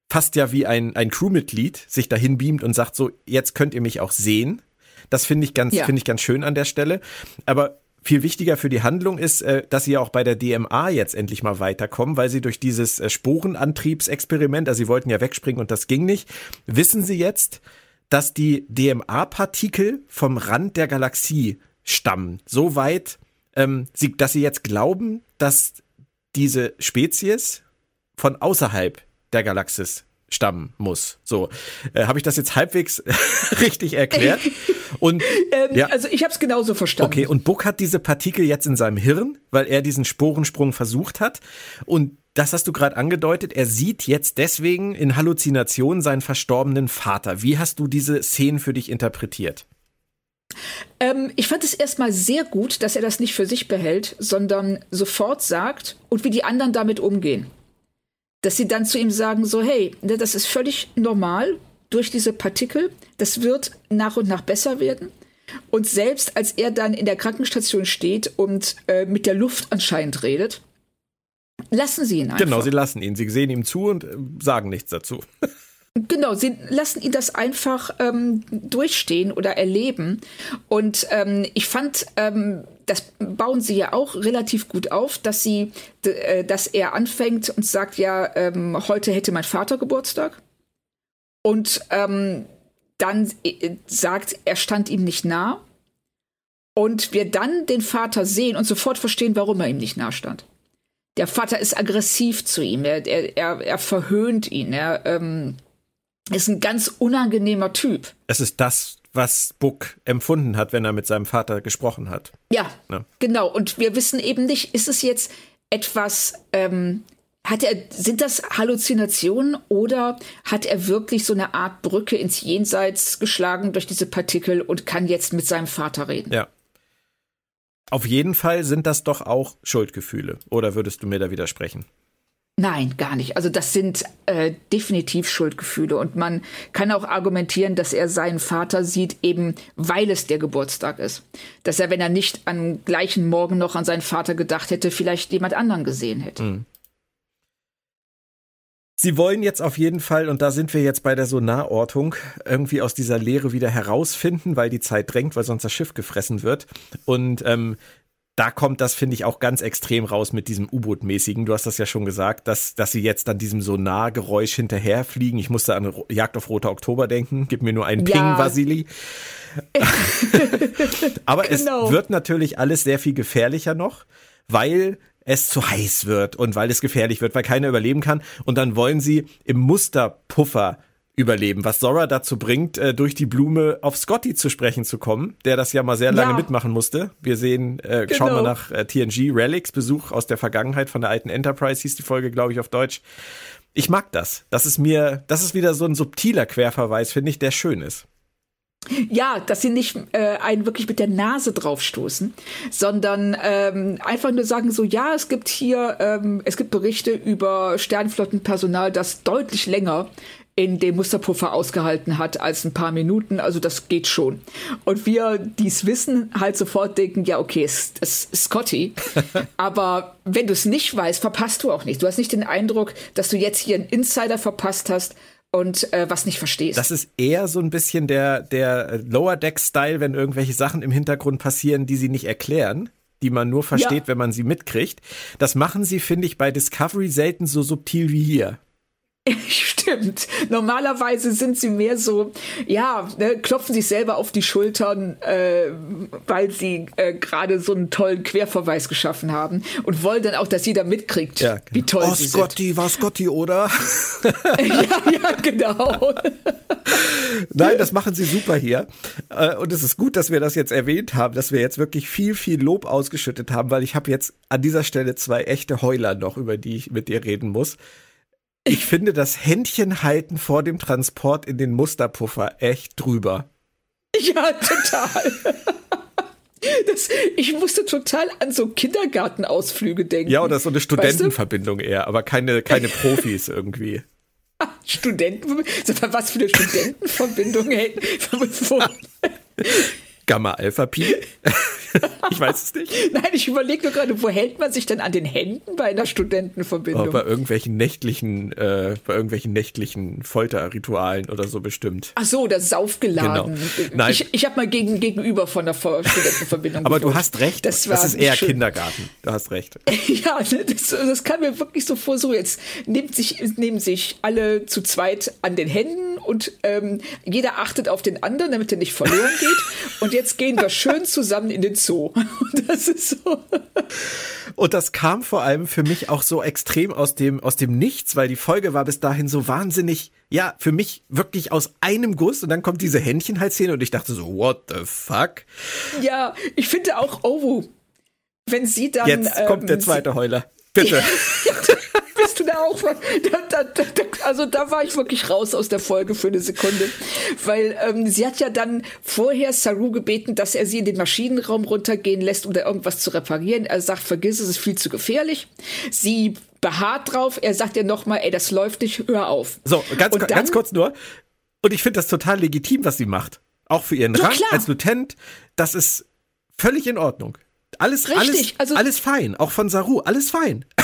Fast ja wie ein, ein Crewmitglied sich dahin beamt und sagt so, jetzt könnt ihr mich auch sehen. Das finde ich ganz, ja. finde ich ganz schön an der Stelle. Aber viel wichtiger für die Handlung ist, äh, dass sie ja auch bei der DMA jetzt endlich mal weiterkommen, weil sie durch dieses äh, Sporenantriebsexperiment, also sie wollten ja wegspringen und das ging nicht, wissen sie jetzt, dass die DMA-Partikel vom Rand der Galaxie stammen. So weit, ähm, sie, dass sie jetzt glauben, dass diese Spezies von außerhalb der Galaxis stammen muss. So, äh, habe ich das jetzt halbwegs richtig erklärt? Und ähm, ja. also ich habe es genauso verstanden. Okay, und Buck hat diese Partikel jetzt in seinem Hirn, weil er diesen Sporensprung versucht hat und das hast du gerade angedeutet, er sieht jetzt deswegen in Halluzinationen seinen verstorbenen Vater. Wie hast du diese Szenen für dich interpretiert? Ähm, ich fand es erstmal sehr gut, dass er das nicht für sich behält, sondern sofort sagt und wie die anderen damit umgehen dass sie dann zu ihm sagen, so, hey, ne, das ist völlig normal durch diese Partikel, das wird nach und nach besser werden. Und selbst als er dann in der Krankenstation steht und äh, mit der Luft anscheinend redet, lassen sie ihn einfach. Genau, sie lassen ihn. Sie sehen ihm zu und äh, sagen nichts dazu. Genau, sie lassen ihn das einfach ähm, durchstehen oder erleben. Und ähm, ich fand, ähm, das bauen sie ja auch relativ gut auf, dass sie, äh, dass er anfängt und sagt, ja, ähm, heute hätte mein Vater Geburtstag. Und ähm, dann äh, sagt, er stand ihm nicht nah. Und wir dann den Vater sehen und sofort verstehen, warum er ihm nicht nah stand. Der Vater ist aggressiv zu ihm, er, er, er verhöhnt ihn, er ähm, ist ein ganz unangenehmer Typ. Es ist das, was Buck empfunden hat, wenn er mit seinem Vater gesprochen hat. Ja, ja. genau. Und wir wissen eben nicht, ist es jetzt etwas, ähm, hat er, sind das Halluzinationen oder hat er wirklich so eine Art Brücke ins Jenseits geschlagen durch diese Partikel und kann jetzt mit seinem Vater reden? Ja. Auf jeden Fall sind das doch auch Schuldgefühle. Oder würdest du mir da widersprechen? Nein, gar nicht. Also das sind äh, definitiv Schuldgefühle. Und man kann auch argumentieren, dass er seinen Vater sieht, eben weil es der Geburtstag ist. Dass er, wenn er nicht am gleichen Morgen noch an seinen Vater gedacht hätte, vielleicht jemand anderen gesehen hätte. Mhm. Sie wollen jetzt auf jeden Fall, und da sind wir jetzt bei der Sonarortung, irgendwie aus dieser Leere wieder herausfinden, weil die Zeit drängt, weil sonst das Schiff gefressen wird. Und ähm, da kommt das, finde ich, auch ganz extrem raus mit diesem U-Boot-mäßigen. Du hast das ja schon gesagt, dass, dass sie jetzt an diesem Sonargeräusch hinterherfliegen. Ich musste an Jagd auf Roter Oktober denken. Gib mir nur einen ja. Ping, Vasili. Aber genau. es wird natürlich alles sehr viel gefährlicher noch, weil es zu heiß wird und weil es gefährlich wird, weil keiner überleben kann. Und dann wollen sie im Musterpuffer überleben, was Zora dazu bringt, äh, durch die Blume auf Scotty zu sprechen zu kommen, der das ja mal sehr lange ja. mitmachen musste. Wir sehen, äh, genau. schauen wir nach äh, TNG Relics, Besuch aus der Vergangenheit von der alten Enterprise, hieß die Folge, glaube ich, auf Deutsch. Ich mag das. Das ist mir, das ist wieder so ein subtiler Querverweis, finde ich, der schön ist. Ja, dass sie nicht äh, einen wirklich mit der Nase draufstoßen, sondern ähm, einfach nur sagen so, ja, es gibt hier, ähm, es gibt Berichte über Sternflottenpersonal, das deutlich länger in dem Musterpuffer ausgehalten hat als ein paar Minuten. Also das geht schon. Und wir, die es wissen, halt sofort denken, ja, okay, es ist Scotty. Aber wenn du es nicht weißt, verpasst du auch nicht. Du hast nicht den Eindruck, dass du jetzt hier einen Insider verpasst hast, und äh, was nicht verstehst. Das ist eher so ein bisschen der, der Lower Deck-Style, wenn irgendwelche Sachen im Hintergrund passieren, die sie nicht erklären die man nur versteht, ja. wenn man sie mitkriegt. Das machen sie, finde ich, bei Discovery selten so subtil wie hier. Stimmt. Normalerweise sind sie mehr so, ja, ne, klopfen sich selber auf die Schultern, äh, weil sie äh, gerade so einen tollen Querverweis geschaffen haben und wollen dann auch, dass jeder mitkriegt, ja, genau. wie toll oh, sie Scotty, sind. war Scotty, oder? ja, ja, genau. Nein, das machen sie super hier. Äh, und es ist gut, dass wir das jetzt erwähnt haben, dass wir jetzt wirklich viel, viel Lob ausgeschüttet haben, weil ich habe jetzt an dieser Stelle zwei echte Heuler noch, über die ich mit dir reden muss. Ich finde das Händchenhalten vor dem Transport in den Musterpuffer echt drüber. Ja, total. Das, ich musste total an so Kindergartenausflüge denken. Ja, oder so eine Studentenverbindung weißt du? eher, aber keine, keine Profis irgendwie. Studenten? Was für eine Studentenverbindung? Gamma-Alpha-Pi? ich weiß es nicht. Nein, ich überlege nur gerade, wo hält man sich denn an den Händen bei einer Studentenverbindung? Oh, bei irgendwelchen nächtlichen, äh, bei irgendwelchen nächtlichen Folterritualen oder so bestimmt. Ach so, das ist aufgeladen. Genau. Nein. Ich, ich habe mal gegen, gegenüber von der Studentenverbindung Aber du hast recht, das, das ist eher schön. Kindergarten. Du hast recht. ja, das, das kam mir wirklich so vor, so jetzt nimmt sich, nehmen sich alle zu zweit an den Händen und ähm, jeder achtet auf den anderen, damit er nicht verloren geht. Und jetzt gehen wir schön zusammen in den Zoo. Und das ist so. Und das kam vor allem für mich auch so extrem aus dem, aus dem Nichts, weil die Folge war bis dahin so wahnsinnig, ja, für mich wirklich aus einem Guss und dann kommt diese Händchenhalsszene und ich dachte so, what the fuck? Ja, ich finde auch Ovo, wenn sie dann. Jetzt kommt ähm, der zweite Heuler. Bitte. du da auch? Da, da, da, also da war ich wirklich raus aus der Folge für eine Sekunde. Weil ähm, sie hat ja dann vorher Saru gebeten, dass er sie in den Maschinenraum runtergehen lässt, um da irgendwas zu reparieren. Er sagt, vergiss es, ist viel zu gefährlich. Sie beharrt drauf. Er sagt ihr nochmal, ey, das läuft nicht, hör auf. So, ganz, dann, ganz kurz nur. Und ich finde das total legitim, was sie macht. Auch für ihren Rang klar. als Lieutenant. Das ist völlig in Ordnung. Alles, Richtig, alles, also, alles fein. Auch von Saru, alles fein.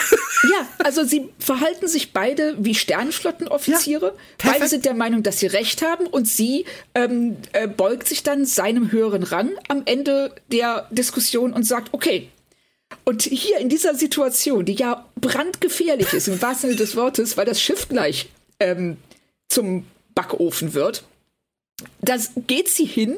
Ja, also sie verhalten sich beide wie Sternflottenoffiziere. Ja, beide sind der Meinung, dass sie recht haben und sie ähm, äh, beugt sich dann seinem höheren Rang am Ende der Diskussion und sagt, okay. Und hier in dieser Situation, die ja brandgefährlich ist, im wahrsten Sinne des Wortes, weil das Schiff gleich ähm, zum Backofen wird, das geht sie hin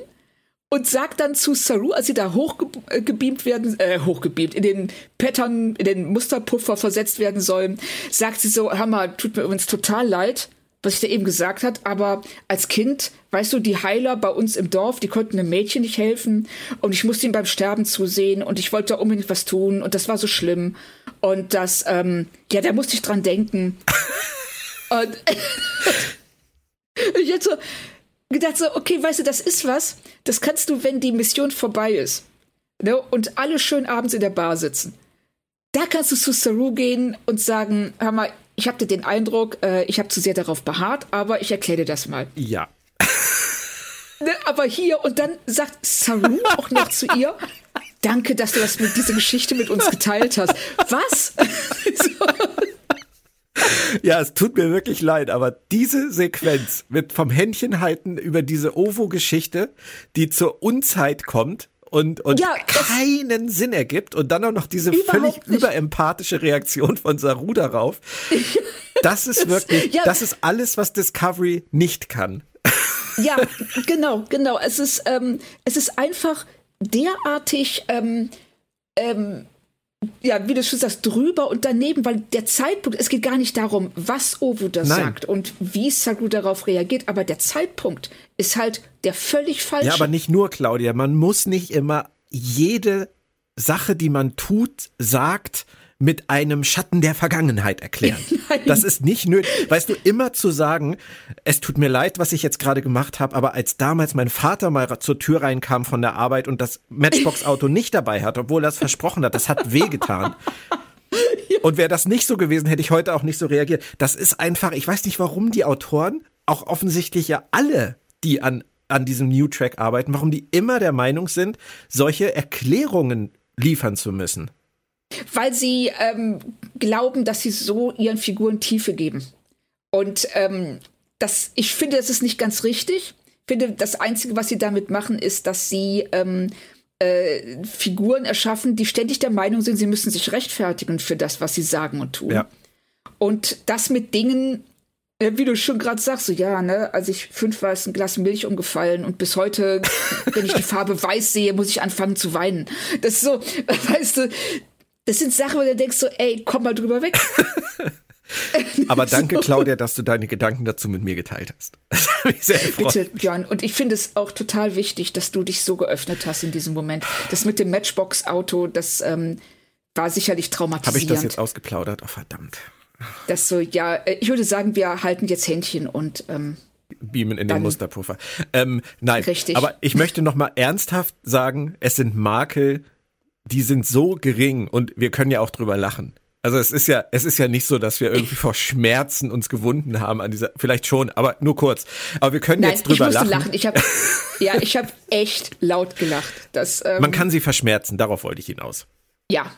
und sagt dann zu Saru, als sie da hochgebeamt werden, äh, hochgebeamt, in den Pattern, in den Musterpuffer versetzt werden sollen, sagt sie so, Hammer, tut mir übrigens total leid, was ich da eben gesagt hat, aber als Kind, weißt du, die Heiler bei uns im Dorf, die konnten einem Mädchen nicht helfen und ich musste ihm beim Sterben zusehen und ich wollte da unbedingt was tun und das war so schlimm und das, ähm, ja, da musste ich dran denken. und ich jetzt so, gedacht so, okay, weißt du, das ist was, das kannst du, wenn die Mission vorbei ist. Ne, und alle schön abends in der Bar sitzen. Da kannst du zu Saru gehen und sagen, hör mal, ich habe den Eindruck, äh, ich habe zu sehr darauf beharrt, aber ich erkläre dir das mal. Ja. Ne, aber hier, und dann sagt Saru auch noch zu ihr, danke, dass du das mit dieser Geschichte mit uns geteilt hast. Was? so. Ja, es tut mir wirklich leid, aber diese Sequenz mit vom Händchen halten über diese Ovo-Geschichte, die zur Unzeit kommt und, und ja, keinen Sinn ergibt und dann auch noch diese völlig nicht. überempathische Reaktion von Saru darauf. Das ist wirklich, ja. das ist alles, was Discovery nicht kann. Ja, genau, genau. Es ist, ähm, es ist einfach derartig ähm, ähm, ja, wie du schon sagst, drüber und daneben, weil der Zeitpunkt, es geht gar nicht darum, was Ovo da sagt und wie Saru darauf reagiert, aber der Zeitpunkt ist halt der völlig falsche. Ja, aber nicht nur, Claudia, man muss nicht immer jede Sache, die man tut, sagt, mit einem Schatten der Vergangenheit erklären. Nein. Das ist nicht nötig. Weißt du, immer zu sagen, es tut mir leid, was ich jetzt gerade gemacht habe, aber als damals mein Vater mal zur Tür reinkam von der Arbeit und das Matchbox-Auto nicht dabei hat, obwohl er es versprochen hat, das hat wehgetan. Und wäre das nicht so gewesen, hätte ich heute auch nicht so reagiert. Das ist einfach, ich weiß nicht, warum die Autoren auch offensichtlich ja alle, die an, an diesem New Track arbeiten, warum die immer der Meinung sind, solche Erklärungen liefern zu müssen. Weil sie ähm, glauben, dass sie so ihren Figuren Tiefe geben. Und ähm, das, ich finde, das ist nicht ganz richtig. Ich finde, das Einzige, was sie damit machen, ist, dass sie ähm, äh, Figuren erschaffen, die ständig der Meinung sind, sie müssen sich rechtfertigen für das, was sie sagen und tun. Ja. Und das mit Dingen, äh, wie du schon gerade sagst, so ja, ne, als ich fünf war, ist ein Glas Milch umgefallen und bis heute, wenn ich die Farbe weiß sehe, muss ich anfangen zu weinen. Das ist so, weißt du, das sind Sachen, wo du denkst so, ey, komm mal drüber weg. Aber danke, Claudia, dass du deine Gedanken dazu mit mir geteilt hast. Das hat mich sehr gefreut. Bitte, Björn. Und ich finde es auch total wichtig, dass du dich so geöffnet hast in diesem Moment. Das mit dem Matchbox-Auto, das ähm, war sicherlich traumatisierend. Habe ich das jetzt ausgeplaudert? Oh, verdammt. Das so, ja, äh, ich würde sagen, wir halten jetzt Händchen und ähm, beamen in den Musterpuffer. Ähm, nein, richtig. aber ich möchte noch mal ernsthaft sagen, es sind Makel, die sind so gering und wir können ja auch drüber lachen. Also es ist ja, es ist ja nicht so, dass wir irgendwie vor Schmerzen uns gewunden haben an dieser, vielleicht schon, aber nur kurz. Aber wir können Nein, jetzt drüber ich lachen. lachen. Ich habe, ja, ich habe echt laut gelacht. Das, ähm, Man kann sie verschmerzen, darauf wollte ich hinaus. Ja,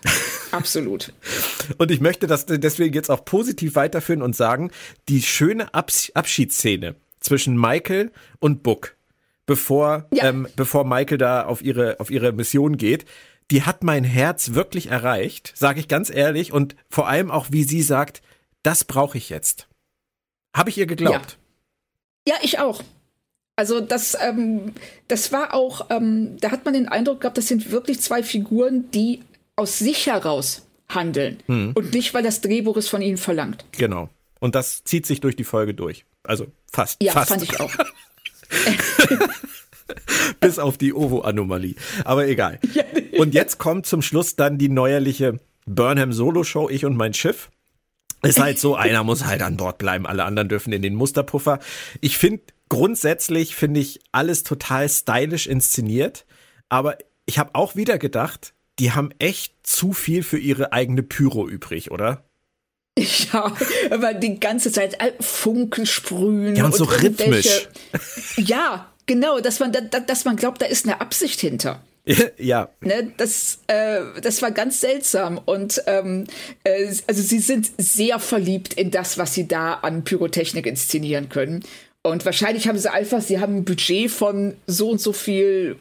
absolut. und ich möchte das deswegen jetzt auch positiv weiterführen und sagen, die schöne Abs Abschiedsszene zwischen Michael und Book, bevor, ja. ähm, bevor Michael da auf ihre, auf ihre Mission geht, die hat mein Herz wirklich erreicht, sage ich ganz ehrlich. Und vor allem auch, wie sie sagt, das brauche ich jetzt. Habe ich ihr geglaubt? Ja. ja, ich auch. Also das, ähm, das war auch, ähm, da hat man den Eindruck gehabt, das sind wirklich zwei Figuren, die aus sich heraus handeln hm. und nicht, weil das Drehbuch es von ihnen verlangt. Genau. Und das zieht sich durch die Folge durch. Also fast. Ja, fast. fand ich auch. Bis auf die Ovo-Anomalie. Aber egal. Und jetzt kommt zum Schluss dann die neuerliche Burnham Solo-Show, ich und mein Schiff. Ist halt so, einer muss halt an Bord bleiben, alle anderen dürfen in den Musterpuffer. Ich finde, grundsätzlich finde ich alles total stylisch inszeniert, aber ich habe auch wieder gedacht, die haben echt zu viel für ihre eigene Pyro übrig, oder? Ja, aber die ganze Zeit Funken sprühen. Ja, und, und so rhythmisch. Ja, Genau, dass man, dass man glaubt, da ist eine Absicht hinter. Ja. Ne, das, äh, das war ganz seltsam. Und ähm, äh, also sie sind sehr verliebt in das, was sie da an Pyrotechnik inszenieren können. Und wahrscheinlich haben sie einfach, sie haben ein Budget von so und so viel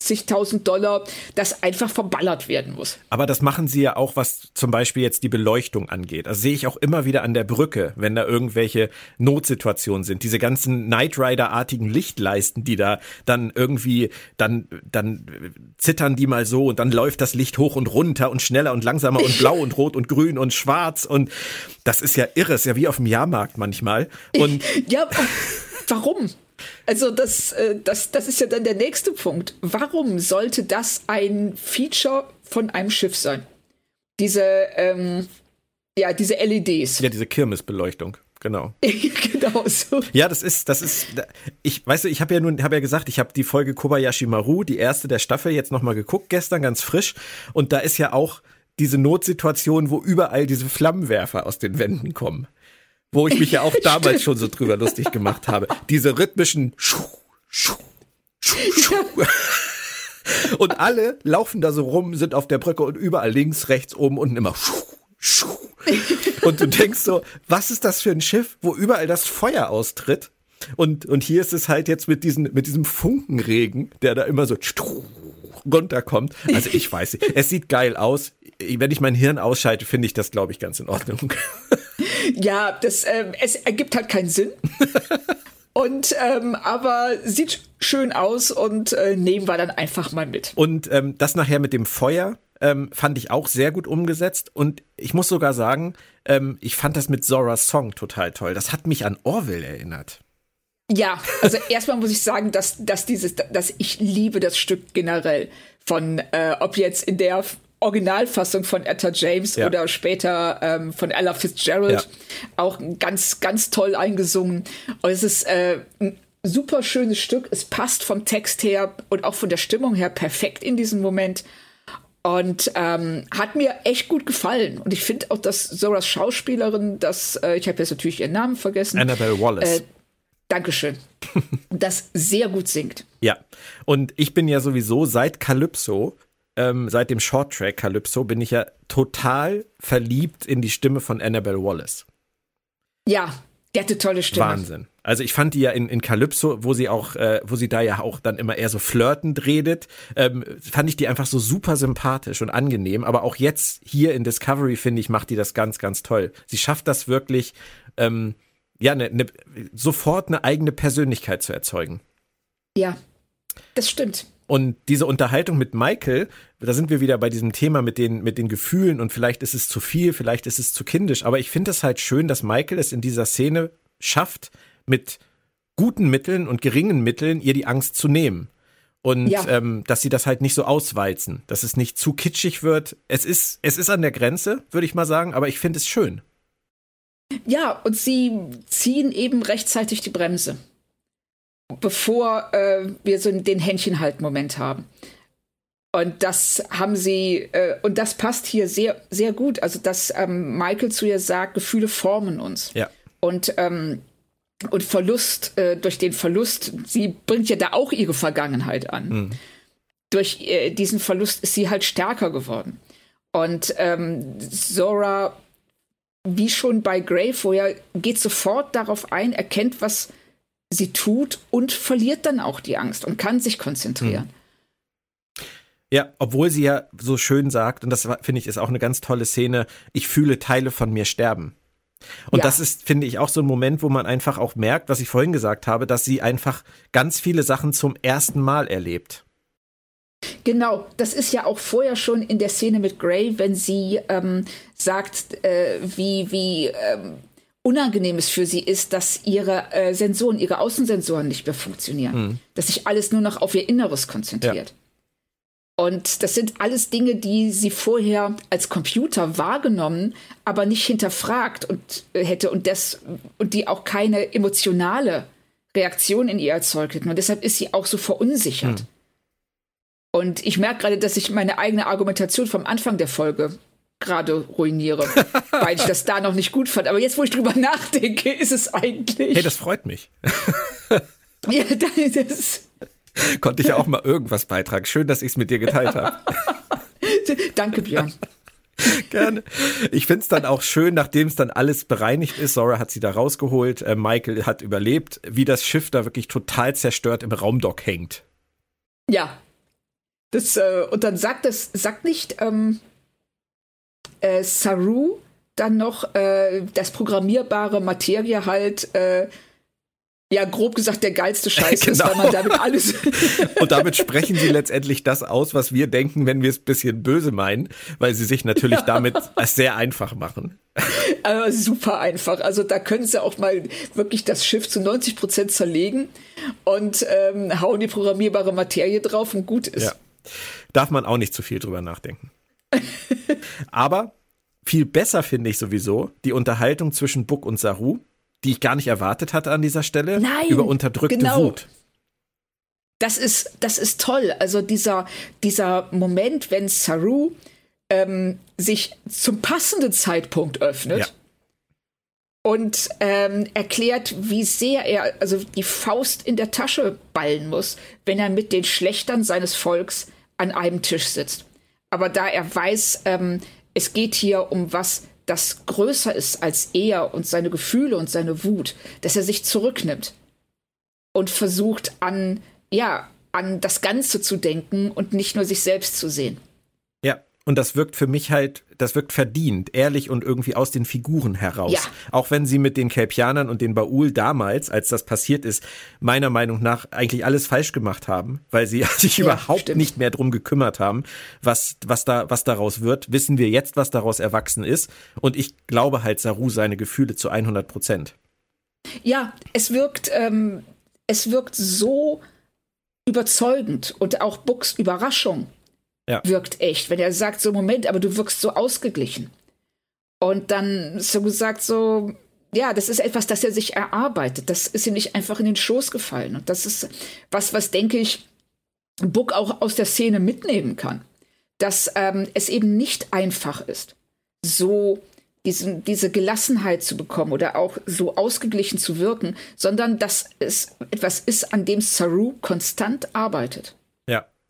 zigtausend Dollar, das einfach verballert werden muss. Aber das machen sie ja auch, was zum Beispiel jetzt die Beleuchtung angeht. Also sehe ich auch immer wieder an der Brücke, wenn da irgendwelche Notsituationen sind. Diese ganzen Knight Rider-artigen Lichtleisten, die da dann irgendwie, dann, dann zittern die mal so und dann läuft das Licht hoch und runter und schneller und langsamer und blau und rot und grün und schwarz und das ist ja irre, ist ja wie auf dem Jahrmarkt manchmal. Und ja, warum? Also das, äh, das, das ist ja dann der nächste Punkt. Warum sollte das ein Feature von einem Schiff sein? Diese, ähm, ja, diese LEDs. Ja, diese Kirmesbeleuchtung. Genau. genau so. Ja, das ist, das ist, ich, weißt du, ich habe ja nun, habe ja gesagt, ich habe die Folge Kobayashi Maru, die erste der Staffel, jetzt nochmal geguckt, gestern ganz frisch. Und da ist ja auch diese Notsituation, wo überall diese Flammenwerfer aus den Wänden kommen wo ich mich ja auch damals schon so drüber lustig gemacht habe. Diese rhythmischen Schuh, Schuh, Schuh, Schuh. Und alle laufen da so rum, sind auf der Brücke und überall links, rechts, oben, unten immer Schuh, Schuh. Und du denkst so, was ist das für ein Schiff, wo überall das Feuer austritt? Und, und hier ist es halt jetzt mit, diesen, mit diesem Funkenregen, der da immer so runterkommt. Also ich weiß nicht. Es sieht geil aus. Wenn ich mein Hirn ausschalte, finde ich das, glaube ich, ganz in Ordnung. Ja, das, ähm, es ergibt halt keinen Sinn. Und ähm, aber sieht schön aus und äh, nehmen wir dann einfach mal mit. Und ähm, das nachher mit dem Feuer ähm, fand ich auch sehr gut umgesetzt. Und ich muss sogar sagen, ähm, ich fand das mit Zora's Song total toll. Das hat mich an Orwell erinnert. Ja, also erstmal muss ich sagen, dass, dass dieses, dass ich liebe das Stück generell von, äh, ob jetzt in der Originalfassung von Etta James ja. oder später ähm, von Ella Fitzgerald ja. auch ganz, ganz toll eingesungen. Und es ist äh, ein super schönes Stück. Es passt vom Text her und auch von der Stimmung her perfekt in diesem Moment. Und ähm, hat mir echt gut gefallen. Und ich finde auch, dass Zoras Schauspielerin, das, äh, ich habe jetzt natürlich ihren Namen vergessen. Annabelle Wallace. Äh, Dankeschön. das sehr gut singt. Ja, und ich bin ja sowieso seit Calypso, ähm, seit dem Shorttrack Calypso, bin ich ja total verliebt in die Stimme von Annabelle Wallace. Ja, der hat eine tolle Stimme. Wahnsinn. Also ich fand die ja in, in Calypso, wo sie auch, äh, wo sie da ja auch dann immer eher so flirtend redet, ähm, fand ich die einfach so super sympathisch und angenehm. Aber auch jetzt hier in Discovery, finde ich, macht die das ganz, ganz toll. Sie schafft das wirklich, ähm, ja, ne, ne, sofort eine eigene Persönlichkeit zu erzeugen. Ja, das stimmt. Und diese Unterhaltung mit Michael, da sind wir wieder bei diesem Thema mit den, mit den Gefühlen und vielleicht ist es zu viel, vielleicht ist es zu kindisch. Aber ich finde es halt schön, dass Michael es in dieser Szene schafft, mit guten Mitteln und geringen Mitteln ihr die Angst zu nehmen. Und ja. ähm, dass sie das halt nicht so auswalzen, dass es nicht zu kitschig wird. Es ist, es ist an der Grenze, würde ich mal sagen, aber ich finde es schön. Ja, und sie ziehen eben rechtzeitig die Bremse, bevor äh, wir so den Händchenhalt-Moment haben. Und das haben sie, äh, und das passt hier sehr, sehr gut. Also, dass ähm, Michael zu ihr sagt, Gefühle formen uns. Ja. Und, ähm, und Verlust, äh, durch den Verlust, sie bringt ja da auch ihre Vergangenheit an. Mhm. Durch äh, diesen Verlust ist sie halt stärker geworden. Und ähm, Zora, wie schon bei Grey vorher, geht sofort darauf ein, erkennt, was sie tut und verliert dann auch die Angst und kann sich konzentrieren. Mhm. Ja, obwohl sie ja so schön sagt, und das finde ich ist auch eine ganz tolle Szene, ich fühle Teile von mir sterben. Und ja. das ist, finde ich, auch so ein Moment, wo man einfach auch merkt, was ich vorhin gesagt habe, dass sie einfach ganz viele Sachen zum ersten Mal erlebt. Genau, das ist ja auch vorher schon in der Szene mit Gray, wenn sie ähm, sagt, äh, wie, wie ähm, unangenehm es für sie ist, dass ihre äh, Sensoren, ihre Außensensoren nicht mehr funktionieren. Mhm. Dass sich alles nur noch auf ihr Inneres konzentriert. Ja. Und das sind alles Dinge, die sie vorher als Computer wahrgenommen, aber nicht hinterfragt und äh, hätte und das und die auch keine emotionale Reaktion in ihr erzeugt hätten. Und deshalb ist sie auch so verunsichert. Hm. Und ich merke gerade, dass ich meine eigene Argumentation vom Anfang der Folge gerade ruiniere, weil ich das da noch nicht gut fand. Aber jetzt, wo ich drüber nachdenke, ist es eigentlich. Hey, das freut mich. ja, das Konnte ich ja auch mal irgendwas beitragen. Schön, dass ich es mit dir geteilt habe. Danke, Björn. Gerne. Ich finde es dann auch schön, nachdem es dann alles bereinigt ist. Sora hat sie da rausgeholt. Äh, Michael hat überlebt, wie das Schiff da wirklich total zerstört im Raumdock hängt. Ja. Das, äh, und dann sagt es, sagt nicht ähm, äh, Saru dann noch äh, das programmierbare Materie halt äh, ja, grob gesagt, der geilste Scheiß genau. ist, weil man damit alles. und damit sprechen sie letztendlich das aus, was wir denken, wenn wir es ein bisschen böse meinen, weil sie sich natürlich damit sehr einfach machen. Aber super einfach. Also da können sie auch mal wirklich das Schiff zu 90 Prozent zerlegen und ähm, hauen die programmierbare Materie drauf und gut ist. Ja. Darf man auch nicht zu viel drüber nachdenken. Aber viel besser finde ich sowieso die Unterhaltung zwischen Buck und Saru die ich gar nicht erwartet hatte an dieser Stelle, Nein, über unterdrückte genau. Wut. Das ist, das ist toll. Also dieser, dieser Moment, wenn Saru ähm, sich zum passenden Zeitpunkt öffnet ja. und ähm, erklärt, wie sehr er also die Faust in der Tasche ballen muss, wenn er mit den Schlechtern seines Volks an einem Tisch sitzt. Aber da er weiß, ähm, es geht hier um was das größer ist als er und seine Gefühle und seine Wut, dass er sich zurücknimmt und versucht an, ja, an das Ganze zu denken und nicht nur sich selbst zu sehen. Und das wirkt für mich halt, das wirkt verdient, ehrlich und irgendwie aus den Figuren heraus. Ja. Auch wenn sie mit den Kelpianern und den Baul damals, als das passiert ist, meiner Meinung nach eigentlich alles falsch gemacht haben, weil sie sich ja, überhaupt stimmt. nicht mehr drum gekümmert haben, was, was da, was daraus wird. Wissen wir jetzt, was daraus erwachsen ist. Und ich glaube halt Saru seine Gefühle zu 100 Prozent. Ja, es wirkt, ähm, es wirkt so überzeugend und auch Bucks Überraschung ja. wirkt echt. Wenn er sagt, so Moment, aber du wirkst so ausgeglichen. Und dann so gesagt, so, ja, das ist etwas, das er sich erarbeitet. Das ist ihm nicht einfach in den Schoß gefallen. Und das ist was, was denke ich, Book auch aus der Szene mitnehmen kann. Dass ähm, es eben nicht einfach ist, so diesen, diese Gelassenheit zu bekommen oder auch so ausgeglichen zu wirken, sondern dass es etwas ist, an dem Saru konstant arbeitet.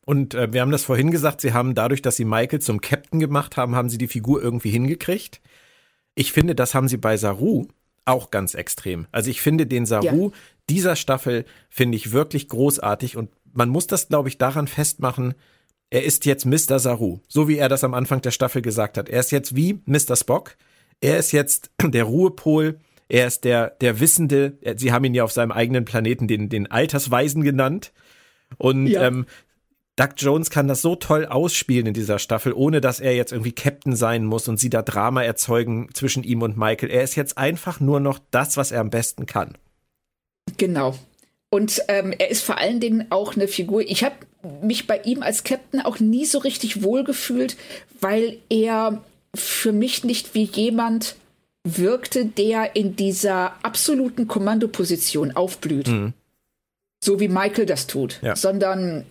Und äh, wir haben das vorhin gesagt, sie haben dadurch, dass sie Michael zum Captain gemacht haben, haben sie die Figur irgendwie hingekriegt. Ich finde, das haben sie bei Saru auch ganz extrem. Also ich finde den Saru ja. dieser Staffel finde ich wirklich großartig und man muss das, glaube ich, daran festmachen, er ist jetzt Mr. Saru, so wie er das am Anfang der Staffel gesagt hat. Er ist jetzt wie Mr. Spock. Er ist jetzt der Ruhepol. Er ist der, der Wissende. Sie haben ihn ja auf seinem eigenen Planeten den, den Altersweisen genannt. Und ja. ähm, Doug Jones kann das so toll ausspielen in dieser Staffel, ohne dass er jetzt irgendwie Captain sein muss und sie da Drama erzeugen zwischen ihm und Michael. Er ist jetzt einfach nur noch das, was er am besten kann. Genau. Und ähm, er ist vor allen Dingen auch eine Figur. Ich habe mich bei ihm als Captain auch nie so richtig wohlgefühlt, weil er für mich nicht wie jemand wirkte, der in dieser absoluten Kommandoposition aufblüht. Mhm. So wie Michael das tut. Ja. Sondern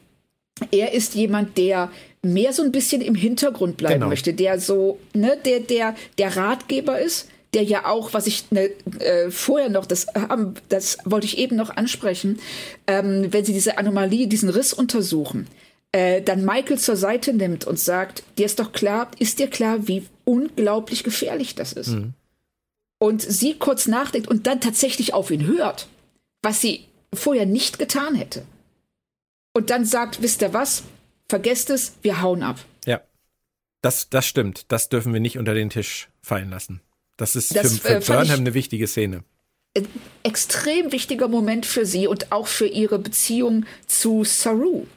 er ist jemand, der mehr so ein bisschen im Hintergrund bleiben genau. möchte, der so, ne, der, der, der Ratgeber ist, der ja auch, was ich ne, äh, vorher noch, das, ähm, das wollte ich eben noch ansprechen, ähm, wenn sie diese Anomalie, diesen Riss untersuchen, äh, dann Michael zur Seite nimmt und sagt, dir ist doch klar, ist dir klar, wie unglaublich gefährlich das ist. Mhm. Und sie kurz nachdenkt und dann tatsächlich auf ihn hört, was sie vorher nicht getan hätte. Und dann sagt, wisst ihr was? Vergesst es, wir hauen ab. Ja. Das, das stimmt. Das dürfen wir nicht unter den Tisch fallen lassen. Das ist das, für, für äh, Burnham eine wichtige Szene. Extrem wichtiger Moment für sie und auch für ihre Beziehung zu Saru.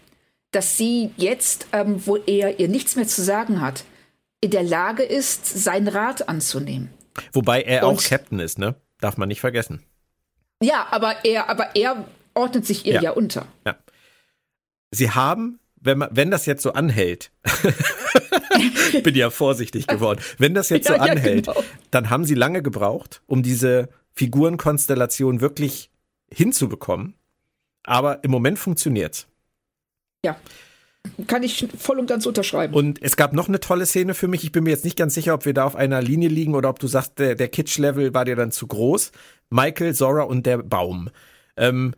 Dass sie jetzt, ähm, wo er ihr nichts mehr zu sagen hat, in der Lage ist, seinen Rat anzunehmen. Wobei er und, auch Captain ist, ne? Darf man nicht vergessen. Ja, aber er, aber er ordnet sich ihr ja, ja unter. Ja. Sie haben wenn man, wenn das jetzt so anhält, bin ja vorsichtig geworden, wenn das jetzt so ja, anhält, ja, genau. dann haben sie lange gebraucht, um diese Figurenkonstellation wirklich hinzubekommen. Aber im Moment funktioniert's. Ja. Kann ich voll und ganz unterschreiben. Und es gab noch eine tolle Szene für mich. Ich bin mir jetzt nicht ganz sicher, ob wir da auf einer Linie liegen oder ob du sagst, der, der Kitsch-Level war dir dann zu groß. Michael, Zora und der Baum. Ähm,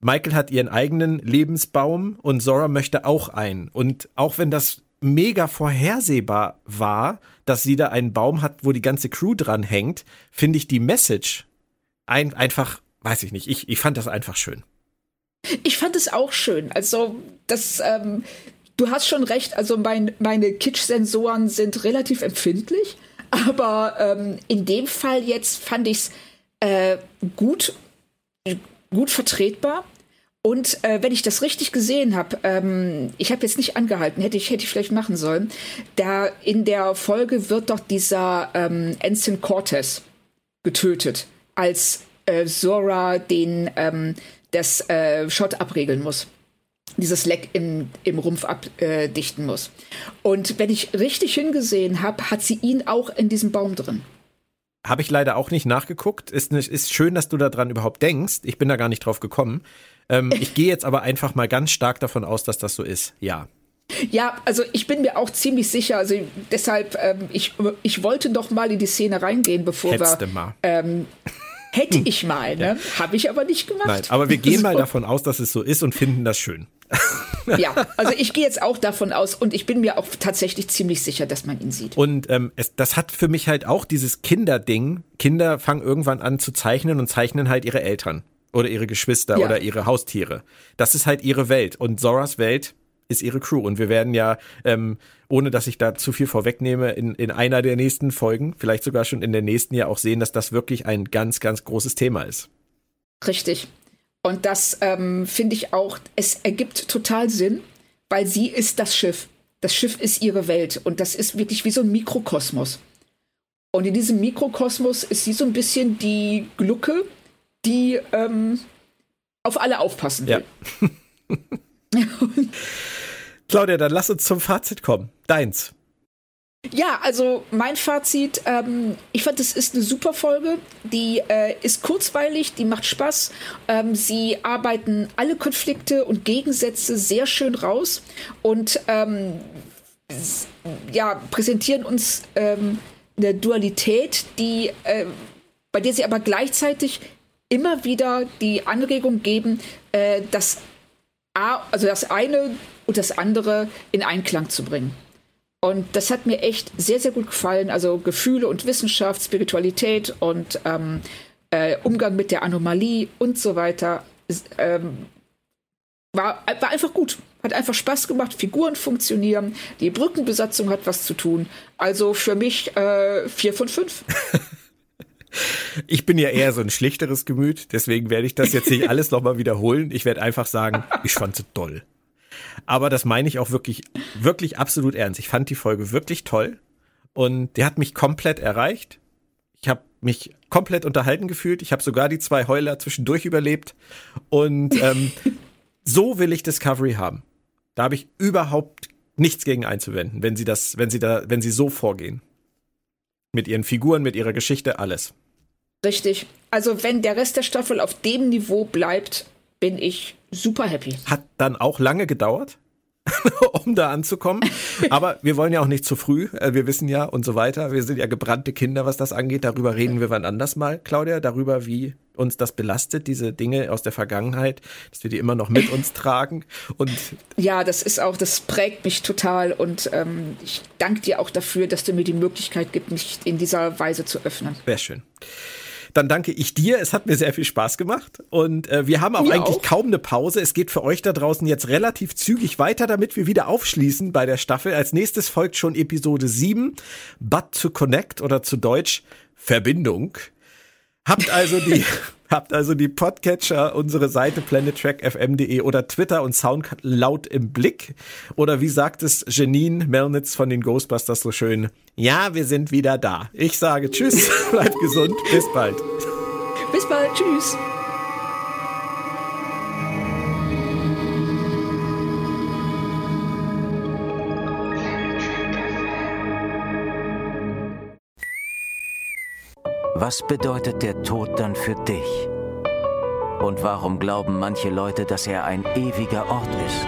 Michael hat ihren eigenen Lebensbaum und Zora möchte auch einen. Und auch wenn das mega vorhersehbar war, dass sie da einen Baum hat, wo die ganze Crew dran hängt, finde ich die Message ein, einfach, weiß ich nicht, ich, ich fand das einfach schön. Ich fand es auch schön. Also, das, ähm, du hast schon recht, also mein, meine Kitsch-Sensoren sind relativ empfindlich, aber ähm, in dem Fall jetzt fand ich es äh, gut gut vertretbar. Und äh, wenn ich das richtig gesehen habe, ähm, ich habe jetzt nicht angehalten, hätte ich, hätte ich vielleicht machen sollen, da in der Folge wird doch dieser ähm, Ensign Cortez getötet, als äh, Zora den ähm, das äh, Shot abregeln muss. Dieses Leck im, im Rumpf abdichten muss. Und wenn ich richtig hingesehen habe, hat sie ihn auch in diesem Baum drin. Habe ich leider auch nicht nachgeguckt. Ist, ist schön, dass du daran überhaupt denkst. Ich bin da gar nicht drauf gekommen. Ähm, ich gehe jetzt aber einfach mal ganz stark davon aus, dass das so ist. Ja. Ja, also ich bin mir auch ziemlich sicher. Also deshalb, ähm, ich, ich wollte doch mal in die Szene reingehen, bevor Hättest wir. Mal. Ähm, hätte ich mal, ne? Ja. Habe ich aber nicht gemacht. Nein, aber wir gehen mal davon aus, dass es so ist und finden das schön. ja, also ich gehe jetzt auch davon aus und ich bin mir auch tatsächlich ziemlich sicher, dass man ihn sieht. Und ähm, es, das hat für mich halt auch dieses Kinderding. Kinder fangen irgendwann an zu zeichnen und zeichnen halt ihre Eltern oder ihre Geschwister ja. oder ihre Haustiere. Das ist halt ihre Welt und Zoras Welt ist ihre Crew und wir werden ja, ähm, ohne dass ich da zu viel vorwegnehme, in, in einer der nächsten Folgen, vielleicht sogar schon in der nächsten ja auch sehen, dass das wirklich ein ganz, ganz großes Thema ist. Richtig. Und das ähm, finde ich auch, es ergibt total Sinn, weil sie ist das Schiff. Das Schiff ist ihre Welt und das ist wirklich wie so ein Mikrokosmos. Und in diesem Mikrokosmos ist sie so ein bisschen die Glucke, die ähm, auf alle aufpassen will. Ja. Claudia, dann lass uns zum Fazit kommen. Deins. Ja, also mein Fazit, ähm, ich fand, es ist eine super Folge. Die äh, ist kurzweilig, die macht Spaß. Ähm, sie arbeiten alle Konflikte und Gegensätze sehr schön raus und ähm, ja, präsentieren uns ähm, eine Dualität, die, äh, bei der sie aber gleichzeitig immer wieder die Anregung geben, äh, das, A, also das eine und das andere in Einklang zu bringen. Und das hat mir echt sehr, sehr gut gefallen. Also Gefühle und Wissenschaft, Spiritualität und ähm, äh, Umgang mit der Anomalie und so weiter. Ähm, war, war einfach gut. Hat einfach Spaß gemacht. Figuren funktionieren. Die Brückenbesatzung hat was zu tun. Also für mich äh, vier von fünf. Ich bin ja eher so ein schlichteres Gemüt, deswegen werde ich das jetzt nicht alles nochmal wiederholen. Ich werde einfach sagen, ich fand sie toll. Aber das meine ich auch wirklich, wirklich absolut ernst. Ich fand die Folge wirklich toll und die hat mich komplett erreicht. Ich habe mich komplett unterhalten gefühlt. Ich habe sogar die zwei Heuler zwischendurch überlebt. Und ähm, so will ich Discovery haben. Da habe ich überhaupt nichts gegen einzuwenden, wenn sie das, wenn sie da, wenn sie so vorgehen. Mit ihren Figuren, mit ihrer Geschichte, alles. Richtig. Also wenn der Rest der Staffel auf dem Niveau bleibt, bin ich super happy. Hat dann auch lange gedauert, um da anzukommen. Aber wir wollen ja auch nicht zu früh. Äh, wir wissen ja und so weiter. Wir sind ja gebrannte Kinder, was das angeht. Darüber reden wir wann anders mal, Claudia. Darüber, wie uns das belastet, diese Dinge aus der Vergangenheit, dass wir die immer noch mit uns tragen. Und ja, das ist auch, das prägt mich total. Und ähm, ich danke dir auch dafür, dass du mir die Möglichkeit gibst, mich in dieser Weise zu öffnen. Sehr schön. Dann danke ich dir. Es hat mir sehr viel Spaß gemacht. Und äh, wir haben auch mir eigentlich auch. kaum eine Pause. Es geht für euch da draußen jetzt relativ zügig weiter, damit wir wieder aufschließen bei der Staffel. Als nächstes folgt schon Episode 7, But to Connect oder zu Deutsch Verbindung. Habt also die Habt also die Podcatcher, unsere Seite planettrackfm.de oder Twitter und Soundcloud im Blick. Oder wie sagt es Janine Melnitz von den Ghostbusters so schön? Ja, wir sind wieder da. Ich sage Tschüss, bleibt gesund, bis bald. Bis bald, Tschüss. Was bedeutet der Tod dann für dich? Und warum glauben manche Leute, dass er ein ewiger Ort ist?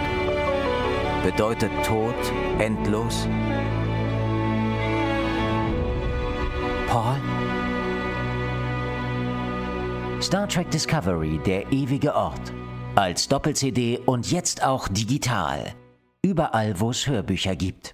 Bedeutet Tod endlos? Paul? Star Trek Discovery, der ewige Ort. Als Doppel-CD und jetzt auch digital. Überall, wo es Hörbücher gibt.